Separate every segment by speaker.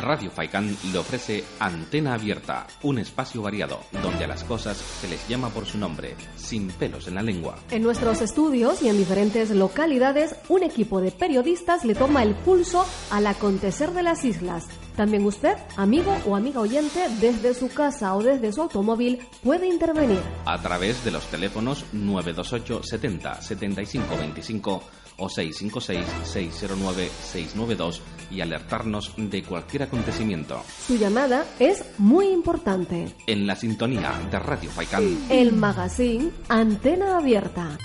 Speaker 1: Radio Faicán le ofrece Antena Abierta, un espacio variado donde a las cosas se les llama por su nombre, sin pelos en la lengua.
Speaker 2: En nuestros estudios y en diferentes localidades, un equipo de periodistas le toma el pulso al acontecer de las islas. También usted, amigo o amiga oyente, desde su casa o desde su automóvil, puede intervenir.
Speaker 1: A través de los teléfonos 928 70 75 25 o 656-609-692 y alertarnos de cualquier acontecimiento.
Speaker 2: Su llamada es muy importante.
Speaker 1: En la sintonía de Radio Faicán.
Speaker 2: El magazine Antena Abierta.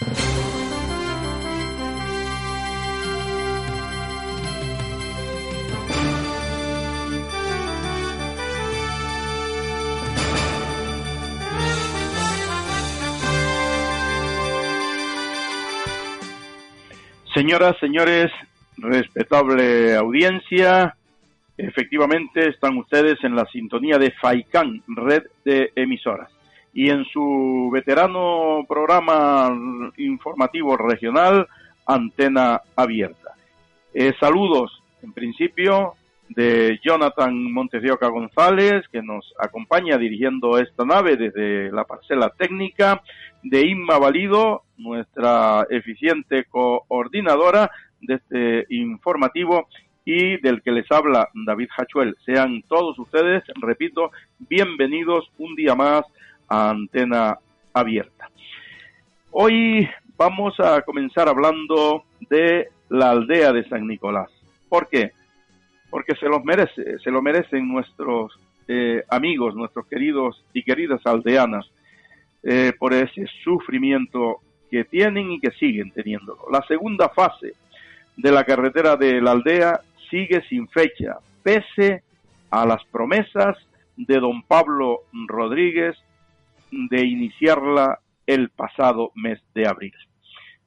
Speaker 3: Señoras, señores, respetable audiencia, efectivamente están ustedes en la sintonía de FAICAN, red de emisoras, y en su veterano programa informativo regional, Antena Abierta. Eh, saludos, en principio, de Jonathan Montesdioca González, que nos acompaña dirigiendo esta nave desde la parcela técnica, de Inma Valido, nuestra eficiente coordinadora de este informativo, y del que les habla David Hachuel. Sean todos ustedes, repito, bienvenidos un día más a Antena Abierta. Hoy vamos a comenzar hablando de la aldea de San Nicolás. ¿Por qué? Porque se los merece, se lo merecen nuestros eh, amigos, nuestros queridos y queridas aldeanas, eh, por ese sufrimiento que tienen y que siguen teniéndolo. La segunda fase de la carretera de la aldea sigue sin fecha, pese a las promesas de don Pablo Rodríguez de iniciarla el pasado mes de abril.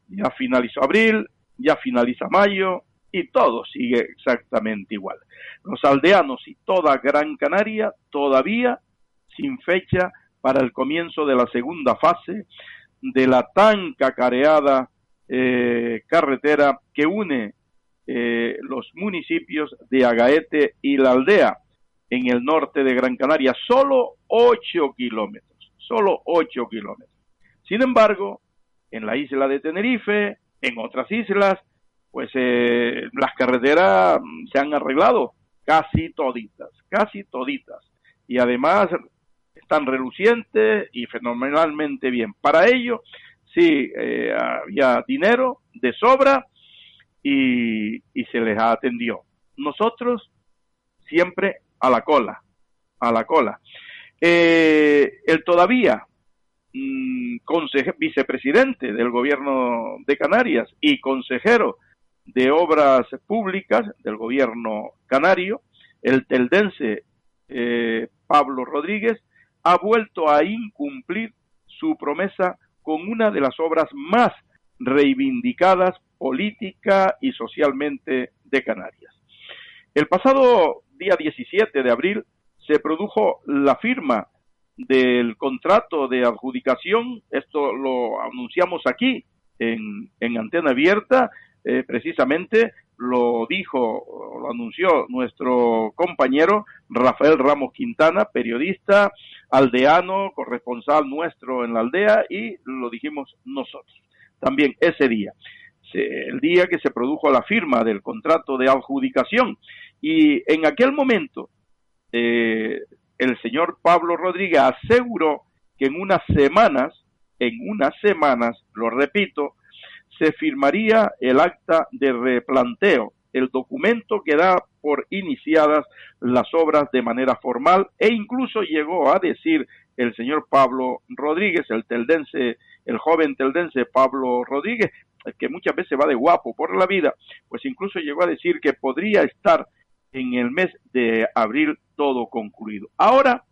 Speaker 3: Ya finalizó abril, ya finaliza mayo, y todo sigue exactamente igual. Los aldeanos y toda Gran Canaria todavía sin fecha para el comienzo de la segunda fase de la tan cacareada eh, carretera que une eh, los municipios de Agaete y la aldea en el norte de Gran Canaria, solo 8 kilómetros, solo 8 kilómetros. Sin embargo, en la isla de Tenerife, en otras islas, pues eh, las carreteras se han arreglado casi toditas, casi toditas. Y además están relucientes y fenomenalmente bien. Para ello, sí, eh, había dinero de sobra y, y se les atendió. Nosotros siempre a la cola, a la cola. Eh, el todavía mm, vicepresidente del gobierno de Canarias y consejero de Obras Públicas del gobierno canario, el teldense eh, Pablo Rodríguez, ha vuelto a incumplir su promesa con una de las obras más reivindicadas política y socialmente de Canarias. El pasado día 17 de abril se produjo la firma del contrato de adjudicación, esto lo anunciamos aquí en, en antena abierta eh, precisamente lo dijo, lo anunció nuestro compañero Rafael Ramos Quintana, periodista, aldeano, corresponsal nuestro en la aldea, y lo dijimos nosotros también ese día, el día que se produjo la firma del contrato de adjudicación. Y en aquel momento, eh, el señor Pablo Rodríguez aseguró que en unas semanas, en unas semanas, lo repito, se firmaría el acta de replanteo, el documento que da por iniciadas las obras de manera formal e incluso llegó a decir el señor Pablo Rodríguez, el teldense, el joven teldense Pablo Rodríguez, que muchas veces va de guapo por la vida, pues incluso llegó a decir que podría estar en el mes de abril todo concluido. Ahora,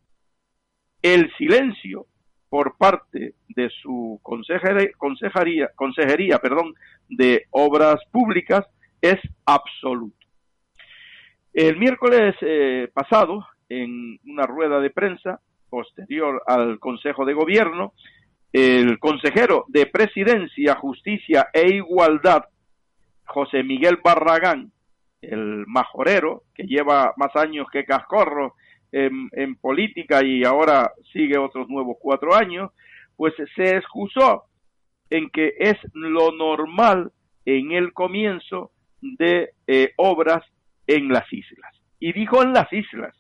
Speaker 3: el silencio por parte de su consejería, consejería perdón, de obras públicas es absoluto. El miércoles eh, pasado, en una rueda de prensa posterior al Consejo de Gobierno, el consejero de Presidencia, Justicia e Igualdad, José Miguel Barragán, el majorero, que lleva más años que Cascorro en, política y ahora sigue otros nuevos cuatro años, pues se excusó en que es lo normal en el comienzo de eh, obras en las islas. Y dijo en las islas.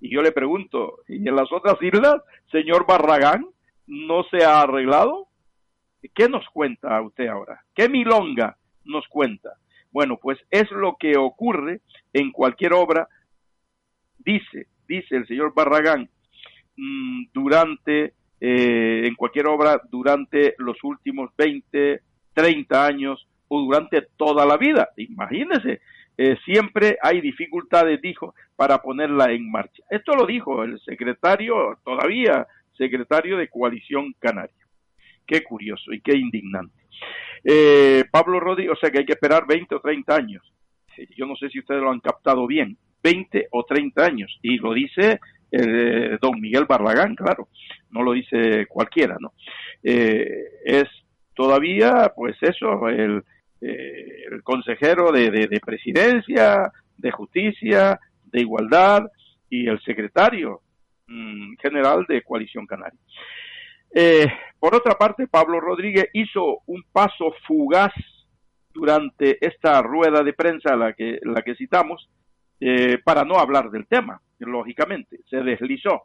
Speaker 3: Y yo le pregunto, ¿y en las otras islas, señor Barragán, no se ha arreglado? ¿Qué nos cuenta usted ahora? ¿Qué milonga nos cuenta? Bueno, pues es lo que ocurre en cualquier obra, dice, dice el señor Barragán, mm, durante, eh, en cualquier obra, durante los últimos 20, 30 años o durante toda la vida. Imagínese, eh, siempre hay dificultades, dijo, para ponerla en marcha. Esto lo dijo el secretario, todavía secretario de Coalición Canaria. Qué curioso y qué indignante. Eh, Pablo Rodríguez, o sea que hay que esperar 20 o 30 años. Yo no sé si ustedes lo han captado bien. 20 o 30 años. Y lo dice eh, don Miguel Barragán, claro. No lo dice cualquiera, ¿no? Eh, es todavía, pues eso, el, el consejero de, de, presidencia, de justicia, de igualdad y el secretario mm, general de Coalición Canaria. Eh, por otra parte, Pablo Rodríguez hizo un paso fugaz durante esta rueda de prensa la que, la que citamos eh, para no hablar del tema, lógicamente, se deslizó.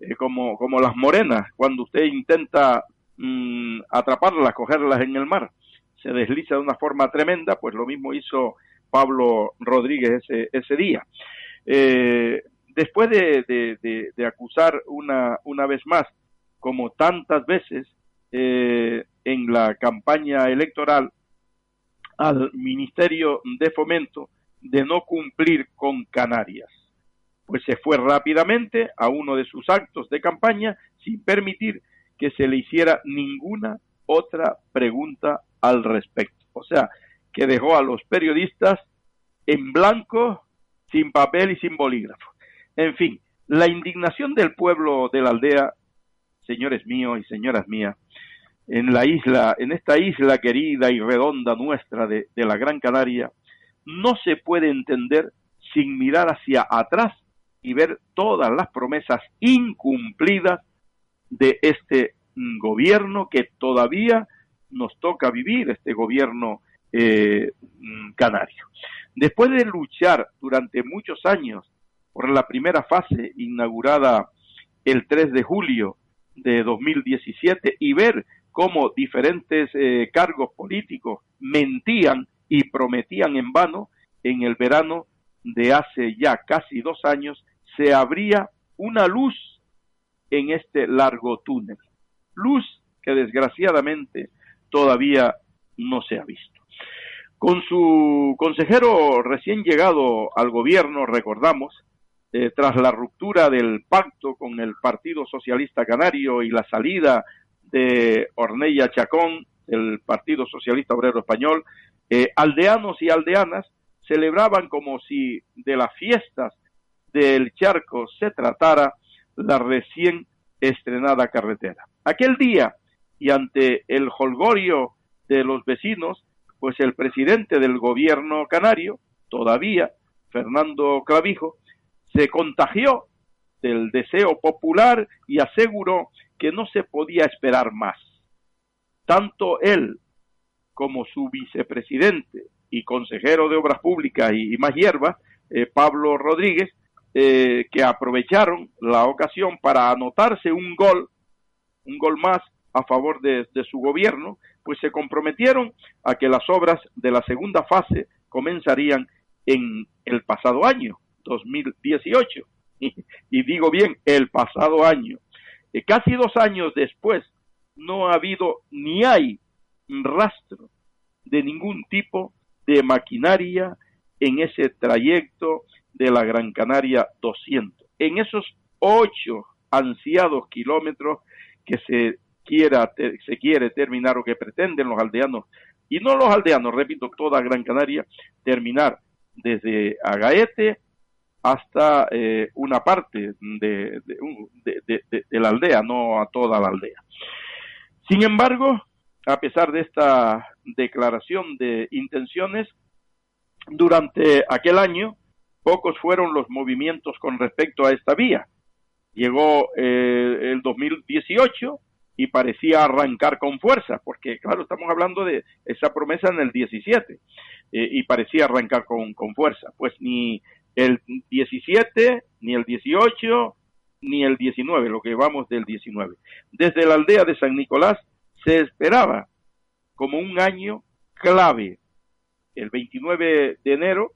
Speaker 3: Eh, como, como las morenas, cuando usted intenta mm, atraparlas, cogerlas en el mar, se desliza de una forma tremenda, pues lo mismo hizo Pablo Rodríguez ese, ese día. después de, de, acusar una, una vez más como tantas veces eh, en la campaña electoral al Ministerio de Fomento de no cumplir con Canarias. Pues se fue rápidamente a uno de sus actos de campaña sin permitir que se le hiciera ninguna otra pregunta al respecto. O sea, que dejó a los periodistas en blanco, sin papel y sin bolígrafo. En fin, la indignación del pueblo de la aldea señores míos y señoras mías, en la isla, en esta isla querida y redonda nuestra de, la Gran Canaria, no se puede entender sin mirar hacia atrás y ver todas las promesas incumplidas de este gobierno que todavía nos toca vivir, este gobierno eh, canario. Después de luchar durante muchos años por la primera fase inaugurada el 3 de julio de 2017 y ver cómo diferentes eh, cargos políticos mentían y prometían en vano, en el verano de hace ya casi dos años se abría una luz en este largo túnel. Luz que desgraciadamente todavía no se ha visto. Con su consejero recién llegado al gobierno, recordamos, eh, tras la ruptura del pacto con el Partido Socialista Canario y la salida de Ornella Chacón, el Partido Socialista Obrero Español, eh, aldeanos y aldeanas celebraban como si de las fiestas del charco se tratara la recién estrenada carretera. Aquel día, y ante el holgorio de los vecinos, pues el presidente del gobierno canario, todavía, Fernando Clavijo, se contagió del deseo popular y aseguró que no se podía esperar más. Tanto él como su vicepresidente y consejero de Obras Públicas y, más hierbas, eh, Pablo Rodríguez, eh, que aprovecharon la ocasión para anotarse un gol, un gol más a favor de, de su gobierno, pues se comprometieron a que las obras de la segunda fase comenzarían en el pasado año, 2018. Y, digo bien, el pasado año. Casi dos años después, no ha habido ni hay rastro de ningún tipo de maquinaria en ese trayecto de la Gran Canaria 200. En esos ocho ansiados kilómetros que se quiera se quiere terminar o que pretenden los aldeanos y no los aldeanos, repito, toda Gran Canaria terminar desde Agaete hasta eh, una parte de, la aldea, no a toda la aldea. Sin embargo, a pesar de esta declaración de intenciones, durante aquel año, pocos fueron los movimientos con respecto a esta vía. Llegó eh, el 2018 y parecía arrancar con fuerza, porque claro, estamos hablando de esa promesa en el 17 eh, y parecía arrancar con, con fuerza. Pues ni el 17, ni el 18, ni el 19, lo que vamos del 19. Desde la aldea de San Nicolás se esperaba como un año clave. El 29 de enero,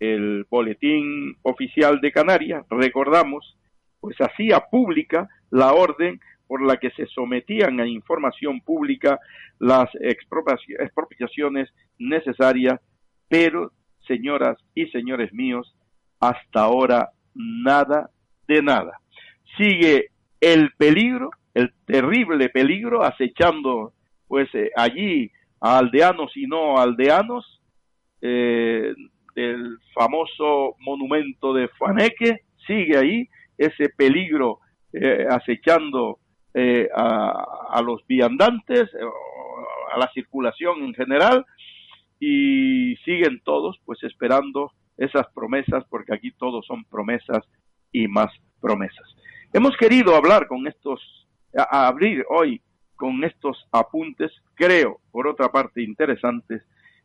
Speaker 3: el boletín oficial de Canarias, recordamos, pues hacía pública la orden por la que se sometían a información pública las expropiaciones necesarias, pero, señoras y señores míos, hasta ahora nada de nada. Sigue el peligro, el terrible peligro acechando pues eh, allí a aldeanos y no aldeanos eh, del famoso monumento de Faneque, sigue ahí ese peligro eh, acechando eh, a, a, los viandantes, a la circulación en general, y siguen todos pues esperando esas promesas, porque aquí todos son promesas y más promesas. Hemos querido hablar con estos, a, abrir hoy con estos apuntes, creo, por otra parte, interesantes,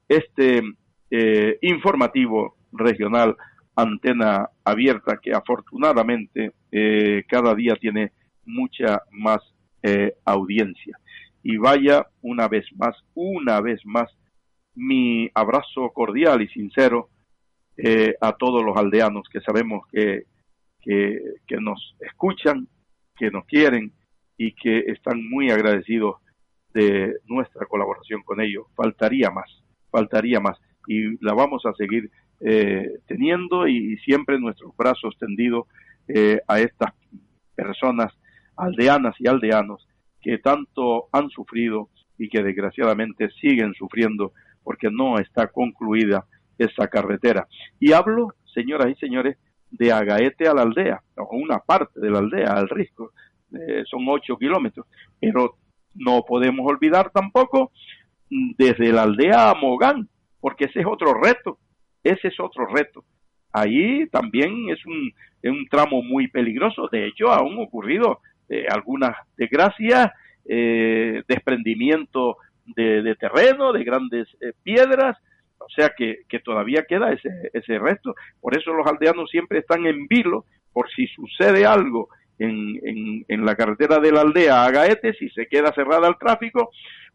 Speaker 3: este eh, informativo regional antena abierta que afortunadamente eh, cada día tiene mucha más eh, audiencia. Y vaya una vez más, una vez más, mi abrazo cordial y sincero eh, a todos los aldeanos que sabemos que, que, nos escuchan, que nos quieren y que están muy agradecidos de nuestra colaboración con ellos. Faltaría más, faltaría más. Y la vamos a seguir eh, teniendo y siempre nuestros brazos tendidos eh, a estas personas aldeanas y aldeanos que tanto han sufrido y que desgraciadamente siguen sufriendo porque no está concluida esa carretera. Y hablo, señoras y señores, de Agaete a la aldea, o una parte de la aldea, al risco. Eh, son ocho kilómetros. Pero no podemos olvidar tampoco mm, desde la aldea a Mogán, porque ese es otro reto. Ese es otro reto. Ahí también es un, es un tramo muy peligroso. De hecho, aún ocurrido eh, algunas desgracias, eh, desprendimiento de, terreno, de grandes eh, piedras, o sea que, que todavía queda ese, ese resto. Por eso los aldeanos siempre están en vilo, por si sucede algo en, en, en la carretera de la aldea a Gaete, si se queda cerrada el tráfico,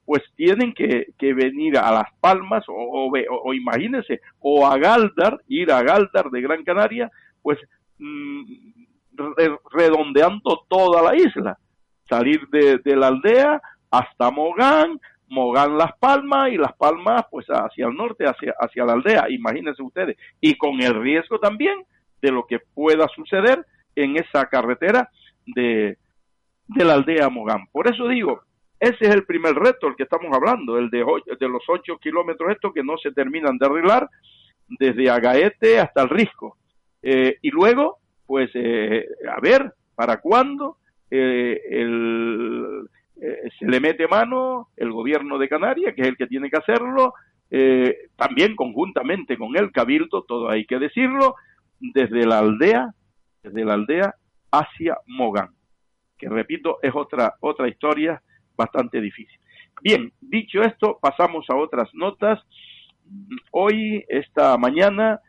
Speaker 3: pues tienen que, que venir a Las Palmas o, o, o, imagínense, o a Galdar, ir a Galdar de Gran Canaria, pues mmm, redondeando toda la isla, salir de, de la aldea hasta Mogán, Mogán Las Palmas y Las Palmas pues hacia el norte, hacia, hacia la aldea, imagínense ustedes, y con el riesgo también de lo que pueda suceder en esa carretera de, de la aldea Mogán. Por eso digo, ese es el primer reto, el que estamos hablando, el de, de los ocho kilómetros estos que no se terminan de arreglar, desde Agaete hasta el Risco. Eh, y luego, pues, eh, a ver, ¿para cuándo eh, el, eh, se le mete mano el gobierno de Canarias, que es el que tiene que hacerlo, eh, también conjuntamente con el Cabildo, todo hay que decirlo, desde la aldea, desde la aldea hacia Mogán, que repito, es otra, otra historia bastante difícil. Bien, dicho esto, pasamos a otras notas. Hoy, esta mañana,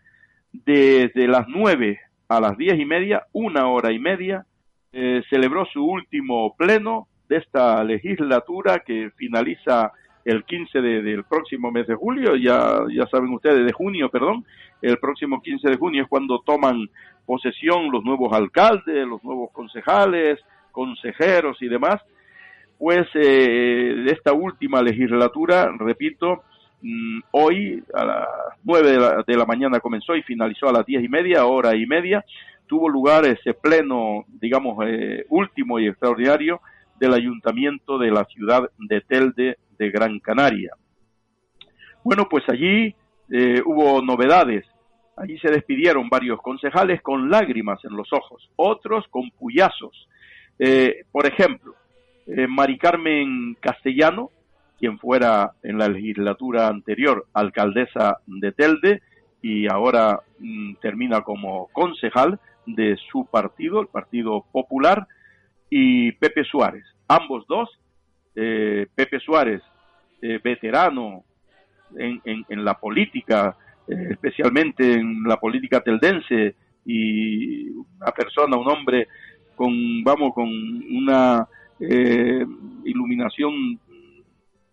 Speaker 3: desde las nueve a las diez y media, una hora y media, eh, celebró su último pleno de esta legislatura que finaliza el 15 de, del próximo mes de julio, ya, ya saben ustedes, de junio, perdón, el próximo 15 de junio es cuando toman posesión los nuevos alcaldes, los nuevos concejales, consejeros y demás, pues eh, de esta última legislatura, repito, mmm, hoy a las nueve de la, de la, mañana comenzó y finalizó a las diez y media, hora y media, tuvo lugar ese pleno, digamos, eh, último y extraordinario del ayuntamiento de la ciudad de Telde de Gran Canaria. Bueno, pues allí eh, hubo novedades. Allí se despidieron varios concejales con lágrimas en los ojos, otros con puyazos. Eh, por ejemplo, eh, Mari Carmen Castellano, quien fuera en la legislatura anterior alcaldesa de Telde, y ahora mm, termina como concejal de su partido, el Partido Popular, y Pepe Suárez. Ambos dos, eh, Pepe Suárez, eh, veterano en, en, la política, eh, especialmente en la política teldense, y una persona, un hombre con, vamos, con una iluminación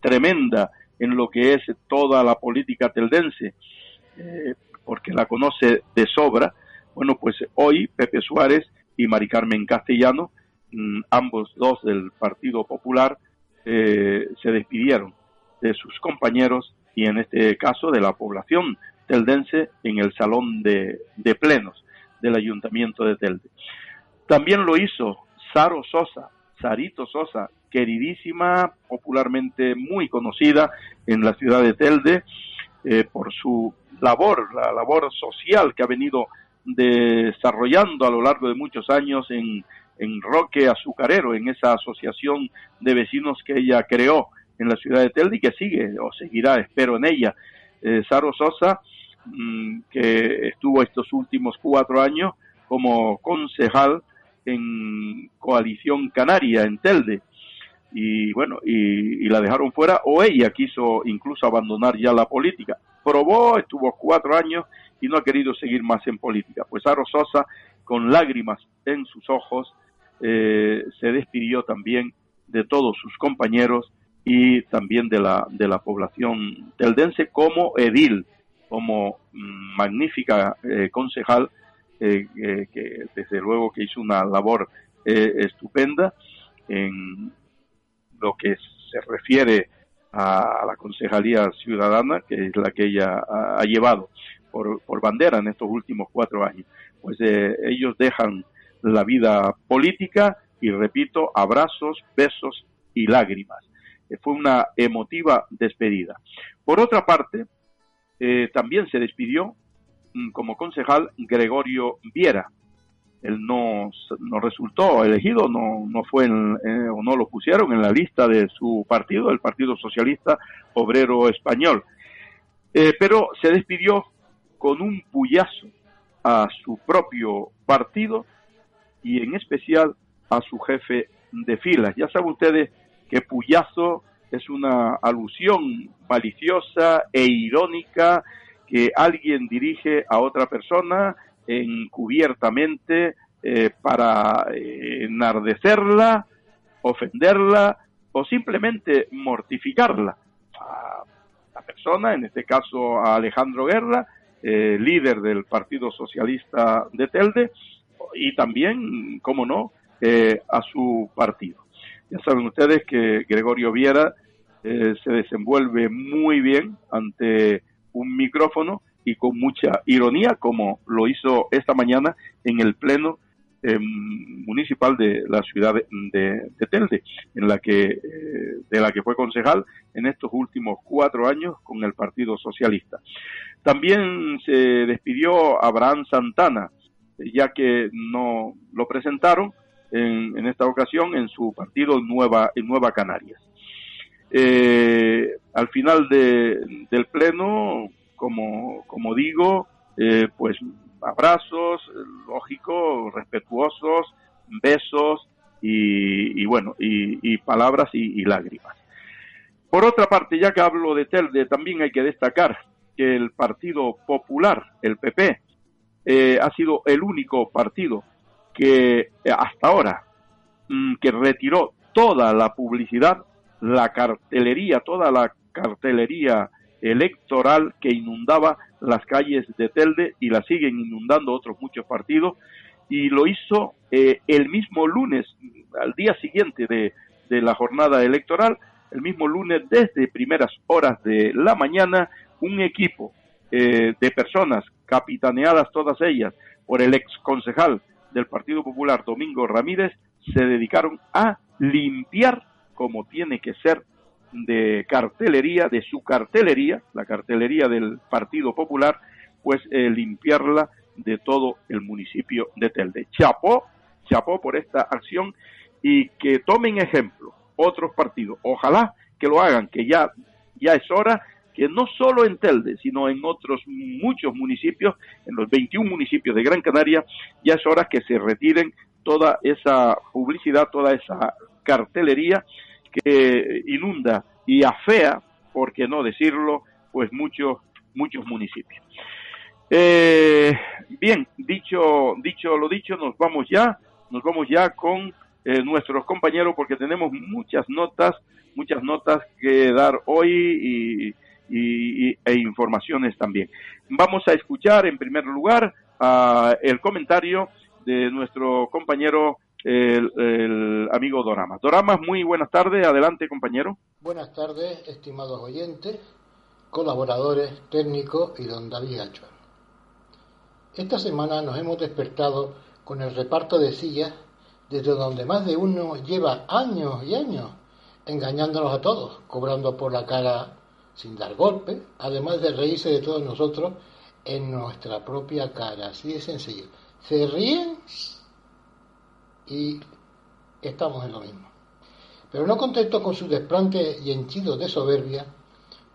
Speaker 3: tremenda en lo que es toda la política teldense, porque la conoce de sobra, bueno, pues hoy Pepe Suárez y Mari Carmen Castellano, ambos dos del Partido Popular, eh, se despidieron de sus compañeros y en este caso de la población teldense en el salón de, plenos del Ayuntamiento de Telde. También lo hizo Saro Sosa, Sarito Sosa, queridísima, popularmente muy conocida en la ciudad de Telde eh, por su labor, la labor social que ha venido desarrollando a lo largo de muchos años en, en Roque Azucarero, en esa asociación de vecinos que ella creó en la ciudad de Telde y que sigue o seguirá, espero, en ella. Eh, Saro Sosa, mm, que estuvo estos últimos cuatro años como concejal en Coalición Canaria, en Telde. Y bueno, y, la dejaron fuera, o ella quiso incluso abandonar ya la política. Probó, estuvo cuatro años y no ha querido seguir más en política. Pues Aro Sosa, con lágrimas en sus ojos, eh, se despidió también de todos sus compañeros y también de la, de la población teldense como edil, como mm, magnífica eh, concejal, eh, que desde luego que hizo una labor estupenda en lo que se refiere a, la concejalía ciudadana, que es la que ella ha llevado por, por bandera en estos últimos cuatro años. Pues eh, ellos dejan la vida política y repito, abrazos, besos y lágrimas. Eh, fue una emotiva despedida. Por otra parte, eh, también se despidió mm, como concejal Gregorio Viera. Él no, no resultó elegido, no, no fue o no lo pusieron en la lista de su partido, el Partido Socialista Obrero Español. pero se despidió con un puyazo a su propio partido y en especial a su jefe de filas. Ya saben ustedes que puyazo es una alusión maliciosa e irónica que alguien dirige a otra persona encubiertamente eh, para eh, enardecerla, ofenderla o simplemente mortificarla. A la persona, en este caso a Alejandro Guerra, eh, líder del Partido Socialista de Telde, y también, como no, eh, a su partido. Ya saben ustedes que Gregorio Viera eh, se desenvuelve muy bien ante un micrófono y con mucha ironía, como lo hizo esta mañana en el Pleno Em, municipal de la ciudad de, Telde, en la que, eh, de la que fue concejal en estos últimos cuatro años con el Partido Socialista. También se despidió Abraham Santana, ya que no lo presentaron en, en esta ocasión en su partido Nueva, en Nueva Canarias. Eh, al final de, del pleno, como, como digo, eh, pues abrazos, lógico, respetuosos, besos y, bueno, y, palabras y, lágrimas. Por otra parte, ya que hablo de Telde, también hay que destacar que el Partido Popular, el PP, eh, ha sido el único partido que eh, hasta ahora mm, que retiró toda la publicidad, la cartelería, toda la cartelería electoral que inundaba las calles de Telde y la siguen inundando otros muchos partidos y lo hizo eh, el mismo lunes, al día siguiente de, la jornada electoral, el mismo lunes desde primeras horas de la mañana, un equipo eh, de personas capitaneadas todas ellas por el ex concejal del Partido Popular, Domingo Ramírez, se dedicaron a limpiar como tiene que ser de cartelería, de su cartelería, la cartelería del Partido Popular, pues eh, limpiarla de todo el municipio de Telde. Chapó, chapó por esta acción y que tomen ejemplo otros partidos. Ojalá que lo hagan, que ya, ya es hora que no solo en Telde, sino en otros muchos municipios, en los 21 municipios de Gran Canaria, ya es hora que se retiren toda esa publicidad, toda esa cartelería que inunda y afea, por qué no decirlo, pues muchos, muchos municipios. Eh, bien, dicho, dicho lo dicho, nos vamos ya, nos vamos ya con eh, nuestros compañeros porque tenemos muchas notas, muchas notas que dar hoy y, e informaciones también. Vamos a escuchar en primer lugar el comentario de nuestro compañero el, amigo Dorama. Dorama, muy buenas tardes, adelante compañero.
Speaker 4: Buenas tardes, estimados oyentes, colaboradores, técnicos y don David Gacho. Esta semana nos hemos despertado con el reparto de sillas desde donde más de uno lleva años y años engañándonos a todos, cobrando por la cara sin dar golpe, además de reírse de todos nosotros en nuestra propia cara, así de sencillo. Se ríen y estamos en lo mismo. Pero no contento con su desplante y henchido de soberbia,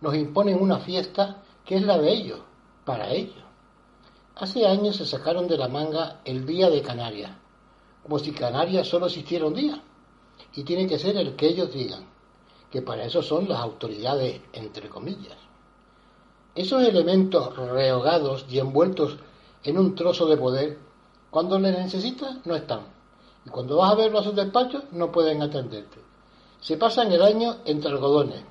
Speaker 4: nos imponen una fiesta que es la de ellos, para ellos. Hace años se sacaron de la manga el Día de Canarias, como si Canarias solo existiera un día, y tiene que ser el que ellos digan, que para eso son las autoridades, entre comillas. Esos elementos rehogados y envueltos en un trozo de poder, cuando les necesitas, no están. Y cuando vas a verlo a sus despachos, no pueden atenderte. Se pasan el año entre algodones.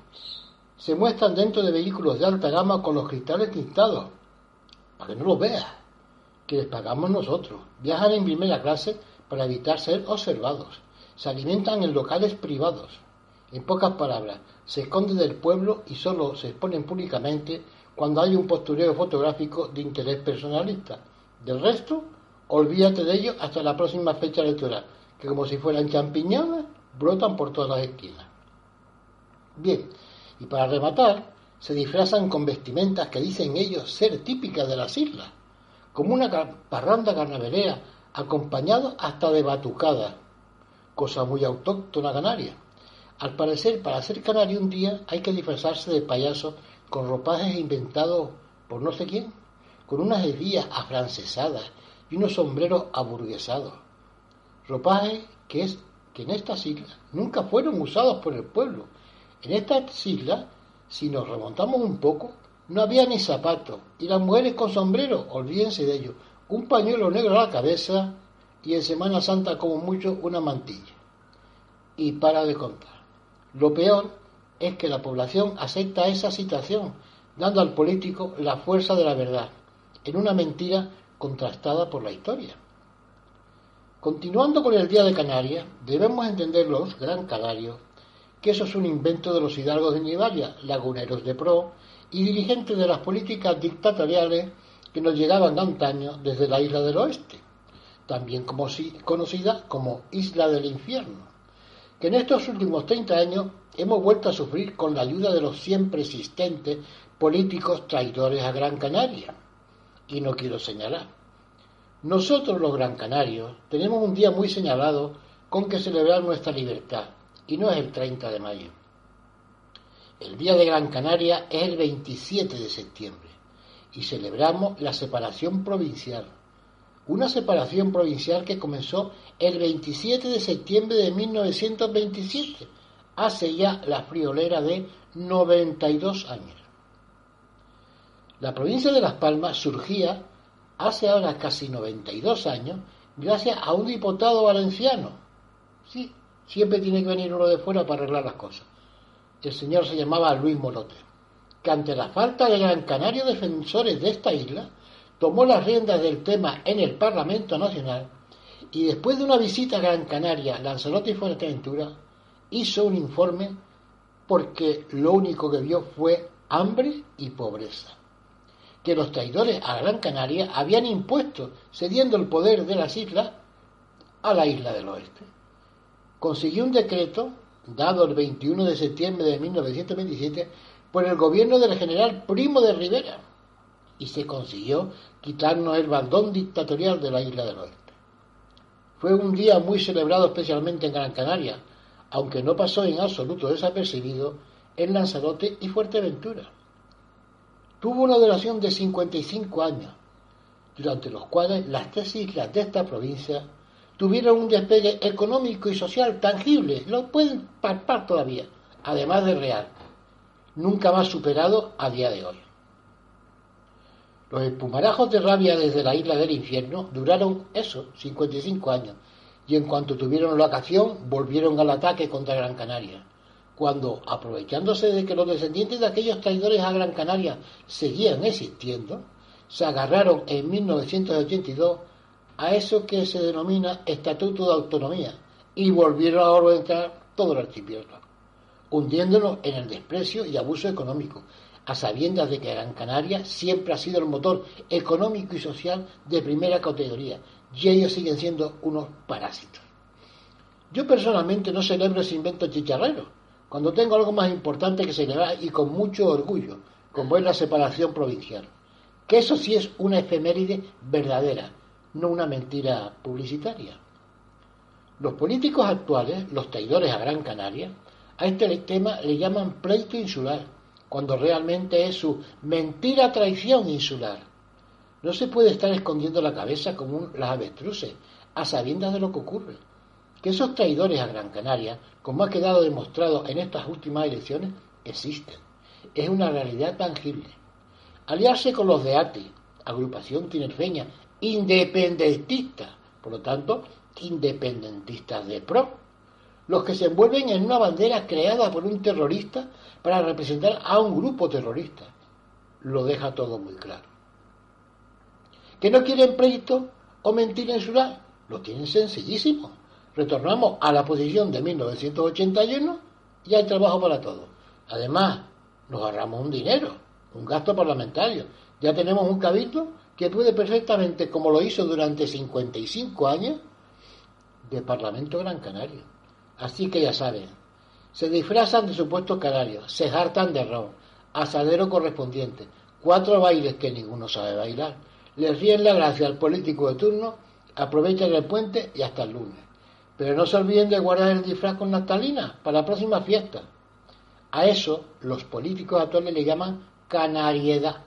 Speaker 4: Se muestran dentro de vehículos de alta gama con los cristales tintados para que no los veas, que les pagamos nosotros. Viajan en primera clase para evitar ser observados. Se alimentan en locales privados. En pocas palabras, se esconden del pueblo y solo se exponen públicamente cuando hay un postureo fotográfico de interés personalista. Del resto, olvídate de ellos hasta la próxima fecha electoral, que como si fueran champiñones, brotan por todas las esquinas. Bien, y para rematar, se disfrazan con vestimentas que dicen ellos ser típicas de las islas, como una parranda carnavalera, acompañado hasta de batucadas, cosa muy autóctona canaria. Al parecer, para ser canario un día hay que disfrazarse de payaso con ropajes inventados por no sé quién, con unas hebillas afrancesadas y unos sombreros aburguesados. Ropajes que, es, que en estas islas nunca fueron usados por el pueblo. En estas islas si nos remontamos un poco, no había ni zapatos, y las mujeres con sombrero, olvídense de ello, un pañuelo negro a la cabeza y en Semana Santa como mucho una mantilla. Y para de contar. Lo peor es que la población acepta esa situación, dando al político la fuerza de la verdad, en una mentira contrastada por la historia. Continuando con el Día de Canarias, debemos entender los Gran Canarios que eso es un invento de los hidalgos de Nivalia, laguneros de pro y dirigentes de las políticas dictatoriales que nos llegaban de antaño desde la isla del oeste, también como, conocida como Isla del Infierno, que en estos últimos 30 años hemos vuelto a sufrir con la ayuda de los siempre existentes políticos traidores a Gran Canaria. Y no quiero señalar. Nosotros los Gran Canarios tenemos un día muy señalado con que celebrar nuestra libertad, y no es el 30 de mayo. El Día de Gran Canaria es el 27 de septiembre y celebramos la separación provincial. Una separación provincial que comenzó el 27 de septiembre de 1927, hace ya la friolera de 92 años. La provincia de Las Palmas surgía hace ahora casi 92 años gracias a un diputado valenciano. Sí, Siempre tiene que venir uno de fuera para arreglar las cosas. El señor se llamaba Luis Molote, que ante la falta de Gran Canario defensores de esta isla, tomó las riendas del tema en el Parlamento Nacional y después de una visita a Gran Canaria, Lanzarote y Fuerteventura, hizo un informe porque lo único que vio fue hambre y pobreza. Que los traidores a Gran Canaria habían impuesto, cediendo el poder de las islas a la isla del oeste consiguió un decreto, dado el 21 de septiembre de 1927, por el gobierno del general Primo de Rivera, y se consiguió quitarnos el bandón dictatorial de la isla del oeste. Fue un día muy celebrado especialmente en Gran Canaria, aunque no pasó en absoluto desapercibido en Lanzarote y Fuerteventura. tuvo una duración de 55 años, durante los cuales las tres islas de esta provincia tuvieron un despegue económico y social tangible, lo pueden palpar todavía, además de real, nunca más superado a día de hoy. Los espumarajos de rabia desde la isla del infierno duraron eso, 55 años, y en cuanto tuvieron la ocasión volvieron al ataque contra Gran Canaria, cuando, aprovechándose de que los descendientes de aquellos traidores a Gran Canaria seguían existiendo, se agarraron en 1982 a eso que se denomina Estatuto de Autonomía y volvieron a organizar todo el archipiélago, hundiéndonos en el desprecio y abuso económico, a sabiendas de que Gran Canaria siempre ha sido el motor económico y social de primera categoría, y ellos siguen siendo unos parásitos. Yo personalmente no celebro ese invento chicharrero, cuando tengo algo más importante que celebrar y con mucho orgullo, como es la separación provincial. Que eso sí es una efeméride verdadera, no una mentira publicitaria. Los políticos actuales, los traidores a Gran Canaria, a este tema le llaman pleito insular, cuando realmente es su mentira traición insular. No se puede estar escondiendo la cabeza como las avestruces, a sabiendas de lo que ocurre. Que esos traidores a Gran Canaria, como ha quedado demostrado en estas últimas elecciones, existen. Es una realidad tangible. Aliarse con los de ATI, agrupación tinerfeña, independentista, por lo tanto, independentistas de PRO, los que se envuelven en una bandera creada por un terrorista para representar a un grupo terrorista. Lo deja todo muy claro. ¿Que no quieren pleito o mentira insular? Lo tienen sencillísimo. Retornamos a la posición de 1981 y hay trabajo para todos. Además, nos ahorramos un dinero, un gasto parlamentario. Ya tenemos un cabildo que puede perfectamente, como lo hizo durante 55 años, de Parlamento Gran Canario. Así que ya saben, se disfrazan de supuestos canarios, se hartan de ron, asadero correspondiente, cuatro bailes que ninguno sabe bailar, les ríen la gracia al político de turno, aprovechan el puente y hasta el lunes. Pero no se olviden de guardar el disfraz con naftalina para la próxima fiesta. A eso los políticos actuales le llaman canariedad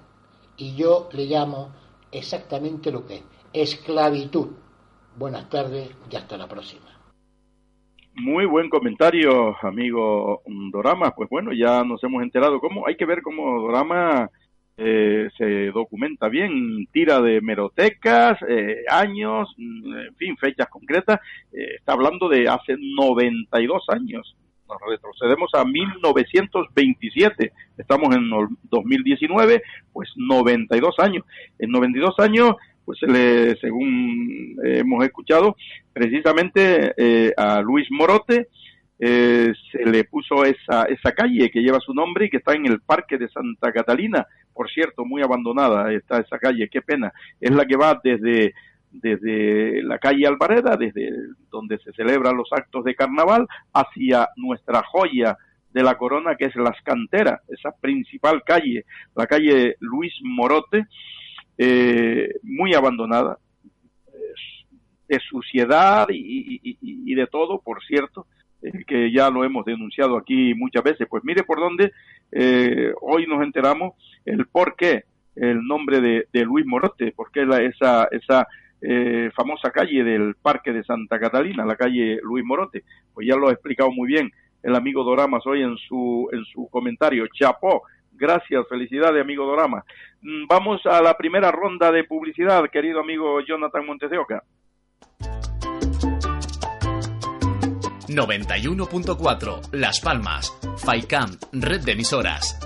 Speaker 4: y yo le llamo exactamente lo que es, esclavitud. Buenas tardes y hasta la próxima.
Speaker 3: Muy buen comentario, amigo Dorama. Pues bueno, ya nos hemos enterado cómo hay que ver cómo Dorama eh, se documenta bien, tira de merotecas, eh, años, mm, en fin, fechas concretas. Eh, está hablando de hace 92 años. Nos retrocedemos a 1927. Estamos en 2019, pues 92 años. En 92 años pues le, según hemos escuchado, precisamente eh, a Luis Morote eh, se le puso esa, esa calle que lleva su nombre y que está en el Parque de Santa Catalina, por cierto, muy abandonada está esa calle, qué pena, es la que va desde desde la calle Alvareda, desde donde se celebran los actos de carnaval, hacia nuestra joya de la corona, que es Las Canteras, esa principal calle, la calle Luis Morote, eh, muy abandonada, de suciedad y, de todo, por cierto, eh, que ya lo hemos denunciado aquí muchas veces. Pues mire por dónde eh, hoy nos enteramos el por qué el nombre de, Luis Morote, porque la, esa, esa famosa calle del Parque de Santa Catalina, la calle Luis Morote, pues ya lo ha explicado muy bien el amigo Doramas hoy en su, en su comentario. Chapó, Gracias, felicidades, amigo Dorama. Mm, vamos a la primera ronda de publicidad, querido amigo Jonathan Montes de Oca.
Speaker 1: 91.4 Las Palmas, FAICAM, red de emisoras.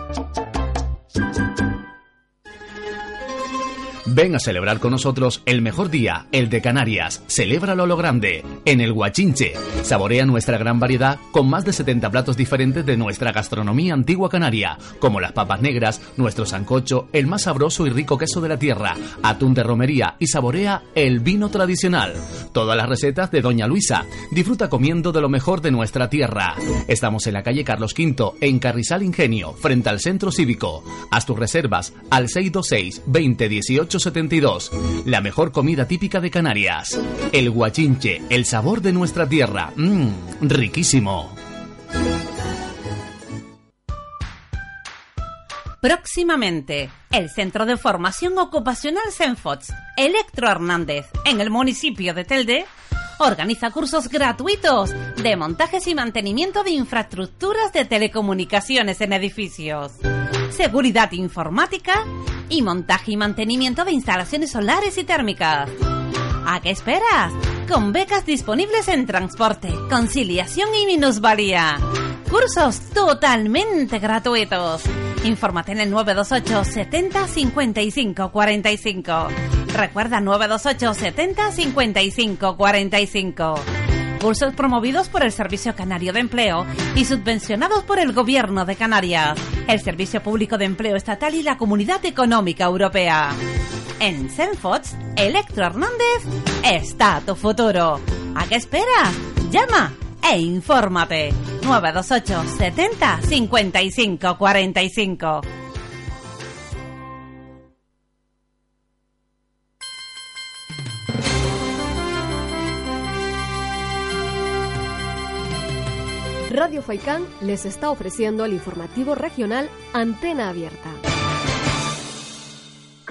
Speaker 1: Ven a celebrar con nosotros el mejor día, el de Canarias. Celébralo a lo grande, en el Guachinche. Saborea nuestra gran variedad con más de 70 platos diferentes de nuestra gastronomía antigua canaria, como las papas negras, nuestro sancocho, el más sabroso y rico queso de la tierra, atún de romería y saborea el vino tradicional. Todas las recetas de Doña Luisa. Disfruta comiendo de lo mejor de nuestra tierra. Estamos en la calle Carlos V, en Carrizal Ingenio, frente al centro cívico. Haz tus reservas al 626 2018 72 La mejor comida típica de Canarias. El guachinche, el sabor de nuestra tierra. Mmm, riquísimo.
Speaker 5: Próximamente, el Centro de Formación Ocupacional Senfots, Electro Hernández, en el municipio de Telde, organiza cursos gratuitos de montajes y mantenimiento de infraestructuras de telecomunicaciones en edificios, seguridad informática y montaje y mantenimiento de instalaciones solares y térmicas. ¿A qué esperas? Con becas disponibles en transporte, conciliación y minusvalía. Cursos totalmente gratuitos. Infórmate en el 928 70 55 45. Recuerda 928 70 55 45. Cursos promovidos por el Servicio Canario de Empleo y subvencionados por el Gobierno de Canarias, el Servicio Público de Empleo Estatal y la Comunidad Económica Europea. En Senfots, Electro Hernández, está tu futuro. ¿A qué esperas? Llama e infórmate. 928 70 55 45.
Speaker 2: Radio Faicán les está ofreciendo el informativo regional Antena Abierta.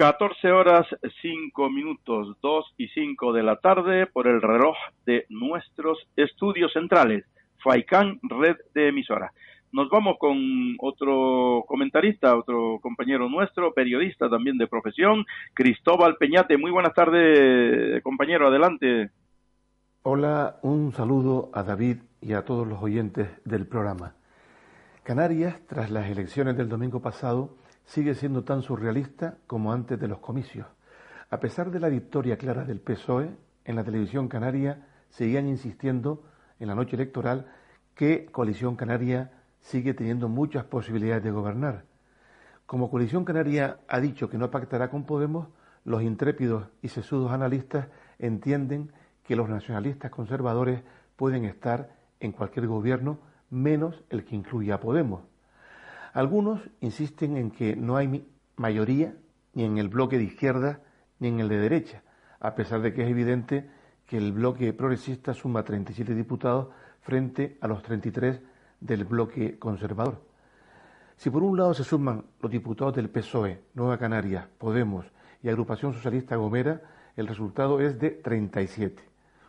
Speaker 3: 14 horas 5 minutos, 2 y 5 de la tarde por el reloj de nuestros estudios centrales, FAICAN, red de emisora. Nos vamos con otro comentarista, otro compañero nuestro, periodista también de profesión, Cristóbal Peñate. Muy buenas tardes, compañero, adelante.
Speaker 6: Hola, un saludo a David y a todos los oyentes del programa. Canarias, tras las elecciones del domingo pasado, sigue siendo tan surrealista como antes de los comicios. A pesar de la victoria clara del PSOE, en la televisión canaria seguían insistiendo en la noche electoral que Coalición Canaria sigue teniendo muchas posibilidades de gobernar. Como Coalición Canaria ha dicho que no pactará con Podemos, los intrépidos y sesudos analistas entienden que los nacionalistas conservadores pueden estar en cualquier gobierno menos el que incluya a Podemos. Algunos insisten en que no hay mayoría ni en el bloque de izquierda ni en el de derecha, a pesar de que es evidente que el bloque progresista suma 37 diputados frente a los 33 del bloque conservador. Si por un lado se suman los diputados del PSOE, Nueva Canarias, Podemos y Agrupación Socialista Gomera, el resultado es de 37,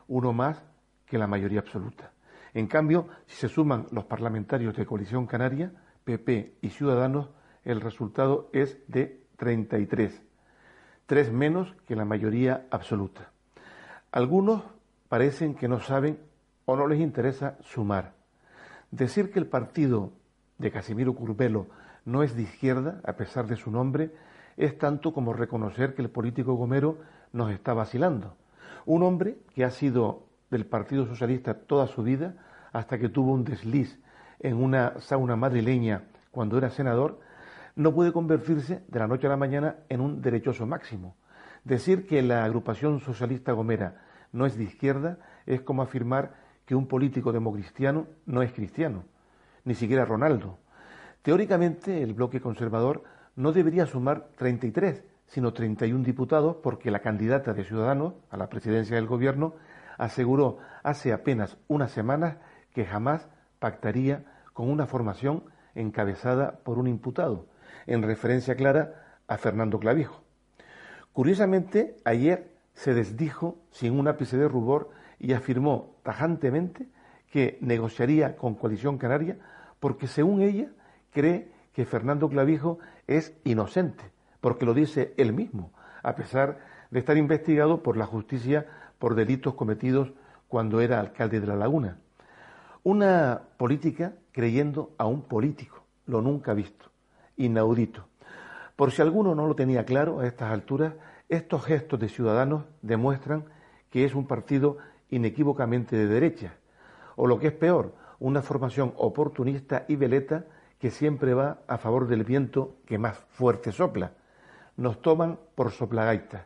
Speaker 6: uno más que la mayoría absoluta. En cambio, si se suman los parlamentarios de Coalición Canaria, PP y Ciudadanos, el resultado es de 33, tres menos que la mayoría absoluta. Algunos parecen que no saben o no les interesa sumar. Decir que el partido de Casimiro Curbelo no es de izquierda, a pesar de su nombre, es tanto como reconocer que el político Gomero nos está vacilando. Un hombre que ha sido del Partido Socialista toda su vida, hasta que tuvo un desliz en una sauna madrileña cuando era senador, no puede convertirse de la noche a la mañana en un derechoso máximo. Decir que la agrupación socialista gomera no es de izquierda es como afirmar que un político democristiano no es cristiano, ni siquiera Ronaldo. Teóricamente, el bloque conservador no debería sumar 33, sino 31 diputados, porque la candidata de Ciudadanos a la presidencia del gobierno aseguró hace apenas unas semanas que jamás pactaría con una formación encabezada por un imputado, en referencia clara a Fernando Clavijo. Curiosamente, ayer se desdijo sin un ápice de rubor y afirmó tajantemente que negociaría con Coalición Canaria porque, según ella, cree que Fernando Clavijo es inocente, porque lo dice él mismo, a pesar de estar investigado por la justicia por delitos cometidos cuando era alcalde de La Laguna. Una política creyendo a un político, lo nunca visto, inaudito. Por si alguno no lo tenía claro a estas alturas, estos gestos de ciudadanos demuestran que es un partido inequívocamente de derecha, o lo que es peor, una formación oportunista y veleta que siempre va a favor del viento que más fuerte sopla. Nos toman por soplagaitas,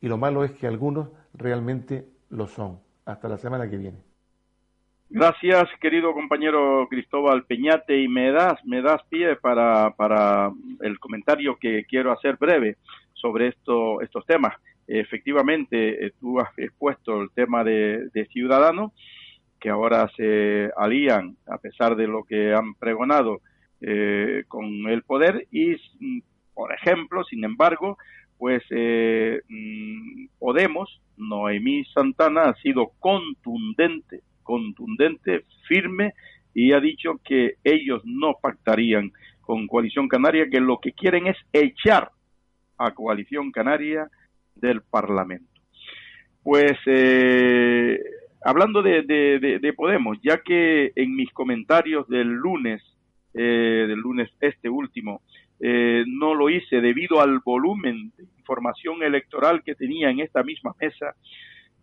Speaker 6: y lo malo es que algunos realmente lo son. Hasta la semana que viene.
Speaker 3: Gracias, querido compañero Cristóbal Peñate, y me das, me das pie para, para el comentario que quiero hacer breve sobre esto, estos temas. Efectivamente, eh, tú has expuesto el tema de, de Ciudadanos, que ahora se alían, a pesar de lo que han pregonado, eh, con el poder y, mm, por ejemplo, sin embargo, pues eh, mm, Podemos, Noemí Santana ha sido contundente, contundente, firme y ha dicho que ellos no pactarían con Coalición Canaria, que lo que quieren es echar a Coalición Canaria del Parlamento. Pues eh, hablando de, Podemos, ya que en mis comentarios del lunes, eh, del lunes este último, eh, no lo hice debido al volumen de información electoral que tenía en esta misma mesa,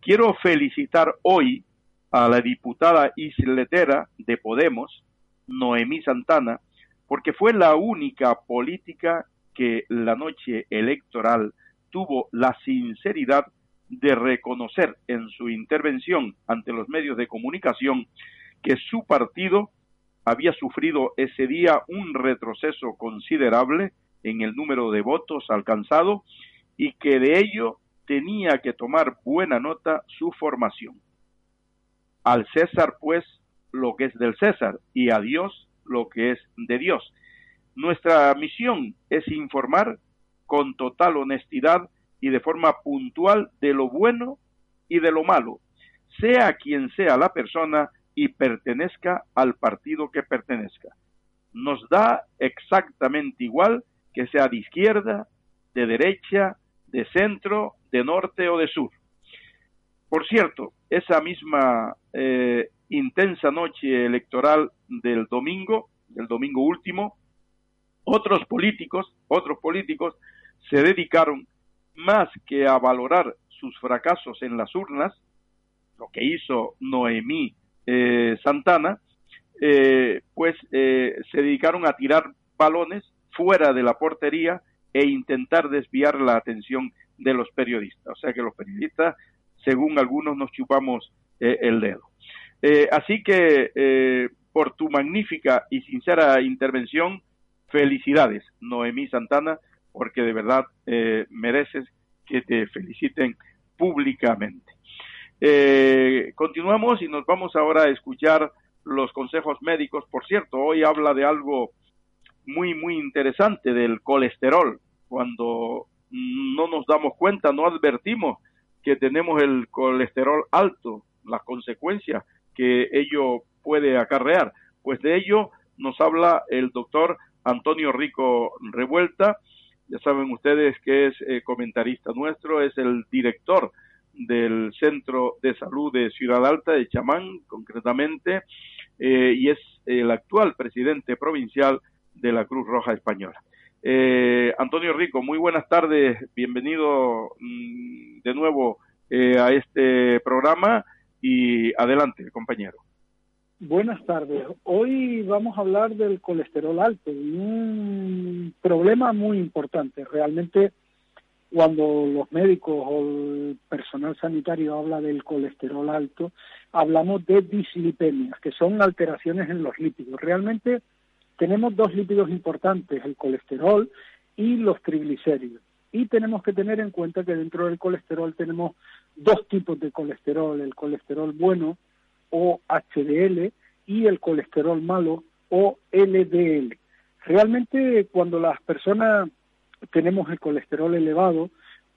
Speaker 3: quiero felicitar hoy a la diputada isletera de Podemos, Noemí Santana, porque fue la única política que la noche electoral tuvo la sinceridad de reconocer en su intervención ante los medios de comunicación que su partido había sufrido ese día un retroceso considerable en el número de votos alcanzado y que de ello tenía que tomar buena nota su formación. Al César, pues, lo que es del César y a Dios lo que es de Dios. Nuestra misión es informar con total honestidad y de forma puntual de lo bueno y de lo malo, sea quien sea la persona y pertenezca al partido que pertenezca. Nos da exactamente igual que sea de izquierda, de derecha, de centro, de norte o de sur. Por cierto, esa misma eh, intensa noche electoral del domingo, del domingo último, otros políticos, otros políticos se dedicaron más que a valorar sus fracasos en las urnas, lo que hizo Noemí eh, Santana, eh, pues eh, se dedicaron a tirar balones fuera de la portería e intentar desviar la atención de los periodistas. O sea que los periodistas, según algunos, nos chupamos el dedo. así que, por tu magnífica y sincera intervención, felicidades, Noemí Santana, porque de verdad eh, mereces que te feliciten públicamente. Eh, continuamos y nos vamos ahora a escuchar los consejos médicos. Por cierto, hoy habla de algo muy, muy interesante del colesterol. Cuando no nos damos cuenta, no advertimos que tenemos el colesterol alto, las consecuencias que ello puede acarrear. Pues de ello nos habla el doctor Antonio Rico Revuelta, ya saben ustedes que es eh, comentarista nuestro, es el director del Centro de Salud de Ciudad Alta, de Chamán concretamente, eh, y es el actual presidente provincial de la Cruz Roja Española. Eh, Antonio Rico, muy buenas tardes, bienvenido mm, de nuevo a este programa y adelante, compañero.
Speaker 7: Buenas tardes. Hoy vamos a hablar del colesterol alto, un problema muy importante. Realmente, cuando los médicos o el personal sanitario habla del colesterol alto, hablamos de dislipemias, que son alteraciones en los lípidos. Realmente tenemos dos lípidos importantes, el colesterol y los triglicéridos. Y tenemos que tener en cuenta que dentro del colesterol tenemos dos tipos de colesterol, el colesterol bueno, o HDL y el colesterol malo o LDL. Realmente cuando las personas tenemos el colesterol elevado,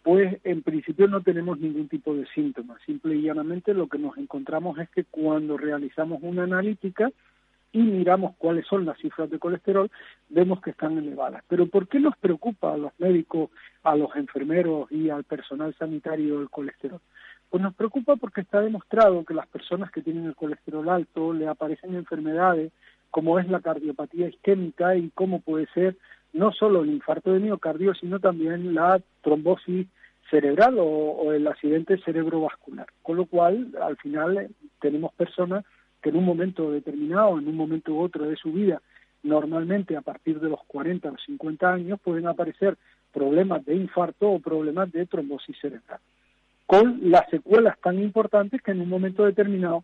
Speaker 7: pues en principio no tenemos ningún tipo de síntomas. Simple y llanamente lo que nos encontramos es que cuando realizamos una analítica y miramos cuáles son las cifras de colesterol, vemos que están elevadas. Pero ¿por qué nos preocupa a los médicos, a los enfermeros y al personal sanitario el colesterol? Pues nos preocupa porque está demostrado que las personas que tienen el colesterol alto le aparecen enfermedades como es la cardiopatía isquémica y cómo puede ser no solo el infarto de miocardio, sino también la trombosis cerebral o, el accidente cerebrovascular. Con lo cual, al final, eh, tenemos personas que en un momento determinado, en un momento u otro de su vida, normalmente a partir de los 40 o 50 años, pueden aparecer problemas de infarto o problemas de trombosis cerebral. Con las secuelas tan importantes que en un momento determinado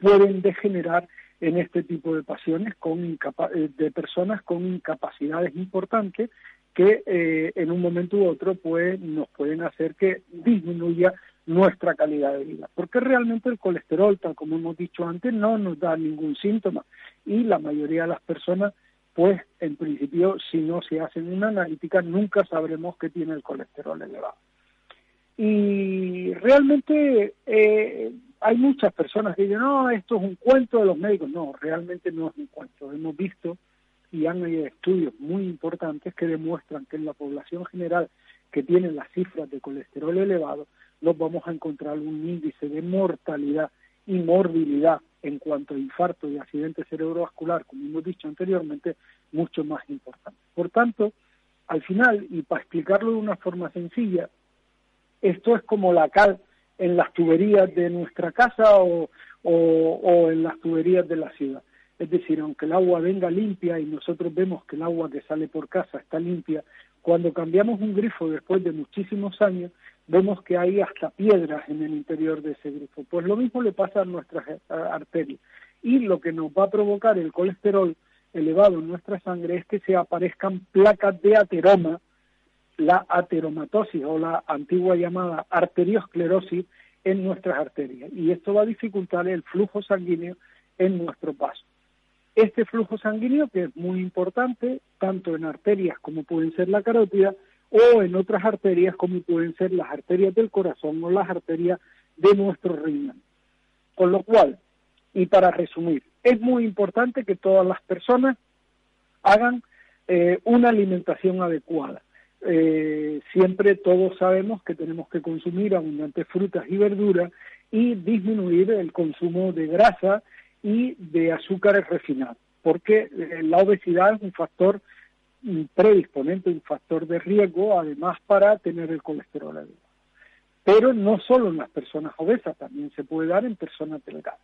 Speaker 7: pueden degenerar en este tipo de pasiones con eh, de personas con incapacidades importantes que eh, en un momento u otro pues nos pueden hacer que disminuya nuestra calidad de vida porque realmente el colesterol tal como hemos dicho antes no nos da ningún síntoma y la mayoría de las personas pues en principio si no se hacen una analítica nunca sabremos que tiene el colesterol elevado. Y realmente eh, hay muchas personas que dicen, no, esto es un cuento de los médicos. No, realmente no es un cuento. Hemos visto y han habido estudios muy importantes que demuestran que en la población general que tiene las cifras de colesterol elevado, nos vamos a encontrar un índice de mortalidad y morbilidad en cuanto a infarto y accidente cerebrovascular, como hemos dicho anteriormente, mucho más importante. Por tanto, al final, y para explicarlo de una forma sencilla, esto es como la cal en las tuberías de nuestra casa o, o, en las tuberías de la ciudad. Es decir, aunque el agua venga limpia y nosotros vemos que el agua que sale por casa está limpia, cuando cambiamos un grifo después de muchísimos años, vemos que hay hasta piedras en el interior de ese grifo. Pues lo mismo le pasa a nuestras arterias. Y lo que nos va a provocar el colesterol elevado en nuestra sangre es que se aparezcan placas de ateroma, la ateromatosis o la antigua llamada arteriosclerosis en nuestras arterias. Y esto va a dificultar el flujo sanguíneo en nuestro paso. Este flujo sanguíneo, que es muy importante, tanto en arterias como pueden ser la carótida, o en otras arterias como pueden ser las arterias del corazón o las arterias de nuestro riñón. Con lo cual, y para resumir, es muy importante que todas las personas hagan eh, una alimentación adecuada. Eh, siempre todos sabemos que tenemos que consumir abundantes frutas y verduras y disminuir el consumo de grasa y de azúcares refinados, porque eh, la obesidad es un factor predisponente, un factor de riesgo, además para tener el colesterol elevado. Pero no solo en las personas obesas, también se puede dar en personas delgadas.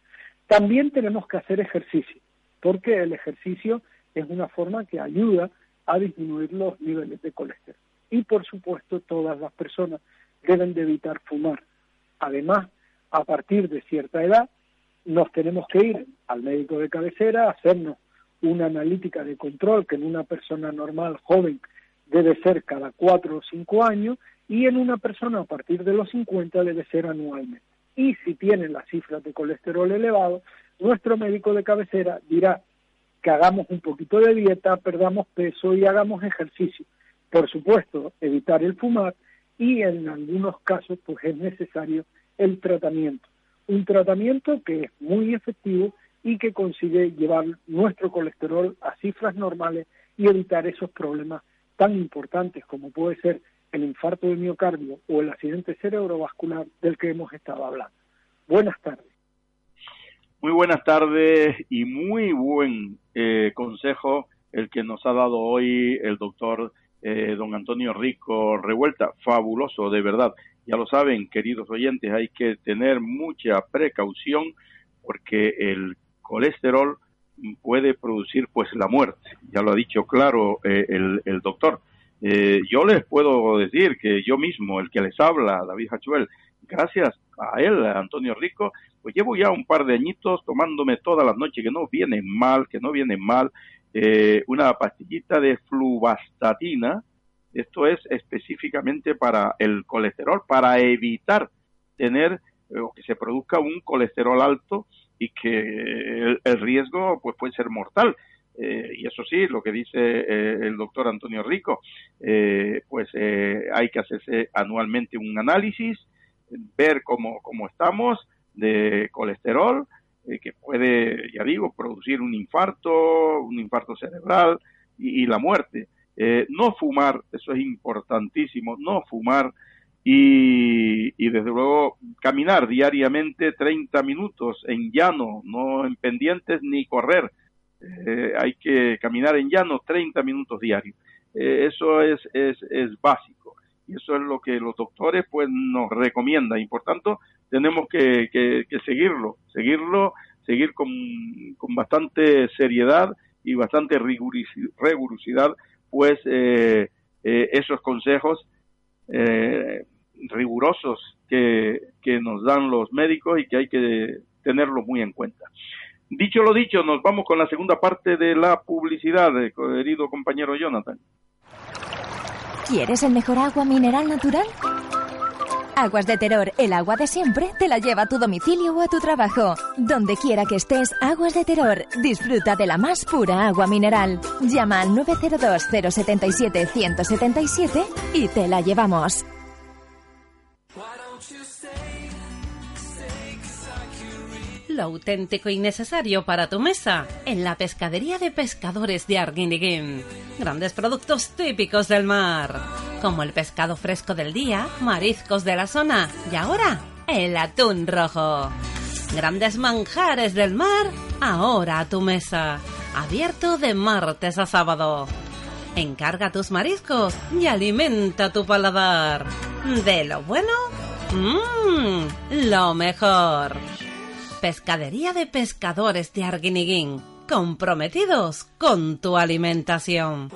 Speaker 7: También tenemos que hacer ejercicio, porque el ejercicio es una forma que ayuda a disminuir los niveles de colesterol. Y por supuesto, todas las personas deben de evitar fumar. Además, a partir de cierta edad, nos tenemos que ir al médico de cabecera, hacernos una analítica de control que en una persona normal joven debe ser cada cuatro o cinco años y en una persona a partir de los 50 debe ser anualmente. Y si tienen las cifras de colesterol elevado, nuestro médico de cabecera dirá que hagamos un poquito de dieta, perdamos peso y hagamos ejercicio. Por supuesto, evitar el fumar y en algunos casos pues es necesario el tratamiento. Un tratamiento que es muy efectivo y que consigue llevar nuestro colesterol a cifras normales y evitar esos problemas tan importantes como puede ser el infarto de miocardio o el accidente cerebrovascular del que hemos estado hablando. Buenas tardes.
Speaker 3: Muy buenas tardes y muy buen eh, consejo el que nos ha dado hoy el doctor eh, don Antonio Rico Revuelta. Fabuloso, de verdad. Ya lo saben, queridos oyentes, hay que tener mucha precaución porque el colesterol puede producir pues la muerte. Ya lo ha dicho claro eh, el, doctor. Eh, yo les puedo decir que yo mismo, el que les habla, David Hachuel, gracias a él, Antonio Rico, pues llevo ya un par de añitos tomándome todas las noches, que no viene mal, que no viene mal, eh, una pastillita de fluvastatina, esto es específicamente para el colesterol, para evitar tener o que se produzca un colesterol alto y que el, riesgo pues puede ser mortal. Eh, y eso sí, lo que dice eh, el doctor Antonio Rico, eh, pues hay que hacerse anualmente un análisis, ver cómo, cómo estamos de colesterol, que puede, ya digo, producir un infarto, un infarto cerebral y la muerte. no fumar, eso es importantísimo, no fumar y, desde luego caminar diariamente 30 minutos en llano, no en pendientes ni correr. Eh, hay que caminar en llano 30 minutos diarios. Eh, eso es, es, es básico y eso es lo que los doctores pues nos recomiendan y por tanto tenemos que, que, seguirlo, seguirlo, seguir con, con, bastante seriedad y bastante rigurosidad pues eh, esos consejos eh, rigurosos que, que nos dan los médicos y que hay que tenerlo muy en cuenta. Dicho lo dicho, nos vamos con la segunda parte de la publicidad, eh, querido compañero Jonathan.
Speaker 8: ¿Quieres el mejor agua mineral natural? Aguas de Terror, el agua de siempre, te la lleva a tu domicilio o a tu trabajo. Donde quiera que estés, Aguas de Terror. Disfruta de la más pura agua mineral. Llama al 902 077 177 y te la llevamos.
Speaker 5: Auténtico y necesario para tu mesa en la pescadería de pescadores de Arguineguín. Grandes productos típicos del mar, como el pescado fresco del día, mariscos de la zona y ahora el atún rojo. Grandes manjares del mar, ahora a tu mesa. Abierto de martes a sábado. Encarga tus mariscos y alimenta tu paladar. De lo bueno, mmm, lo mejor. Pescadería de Pescadores de Arguiniguín, comprometidos con tu alimentación.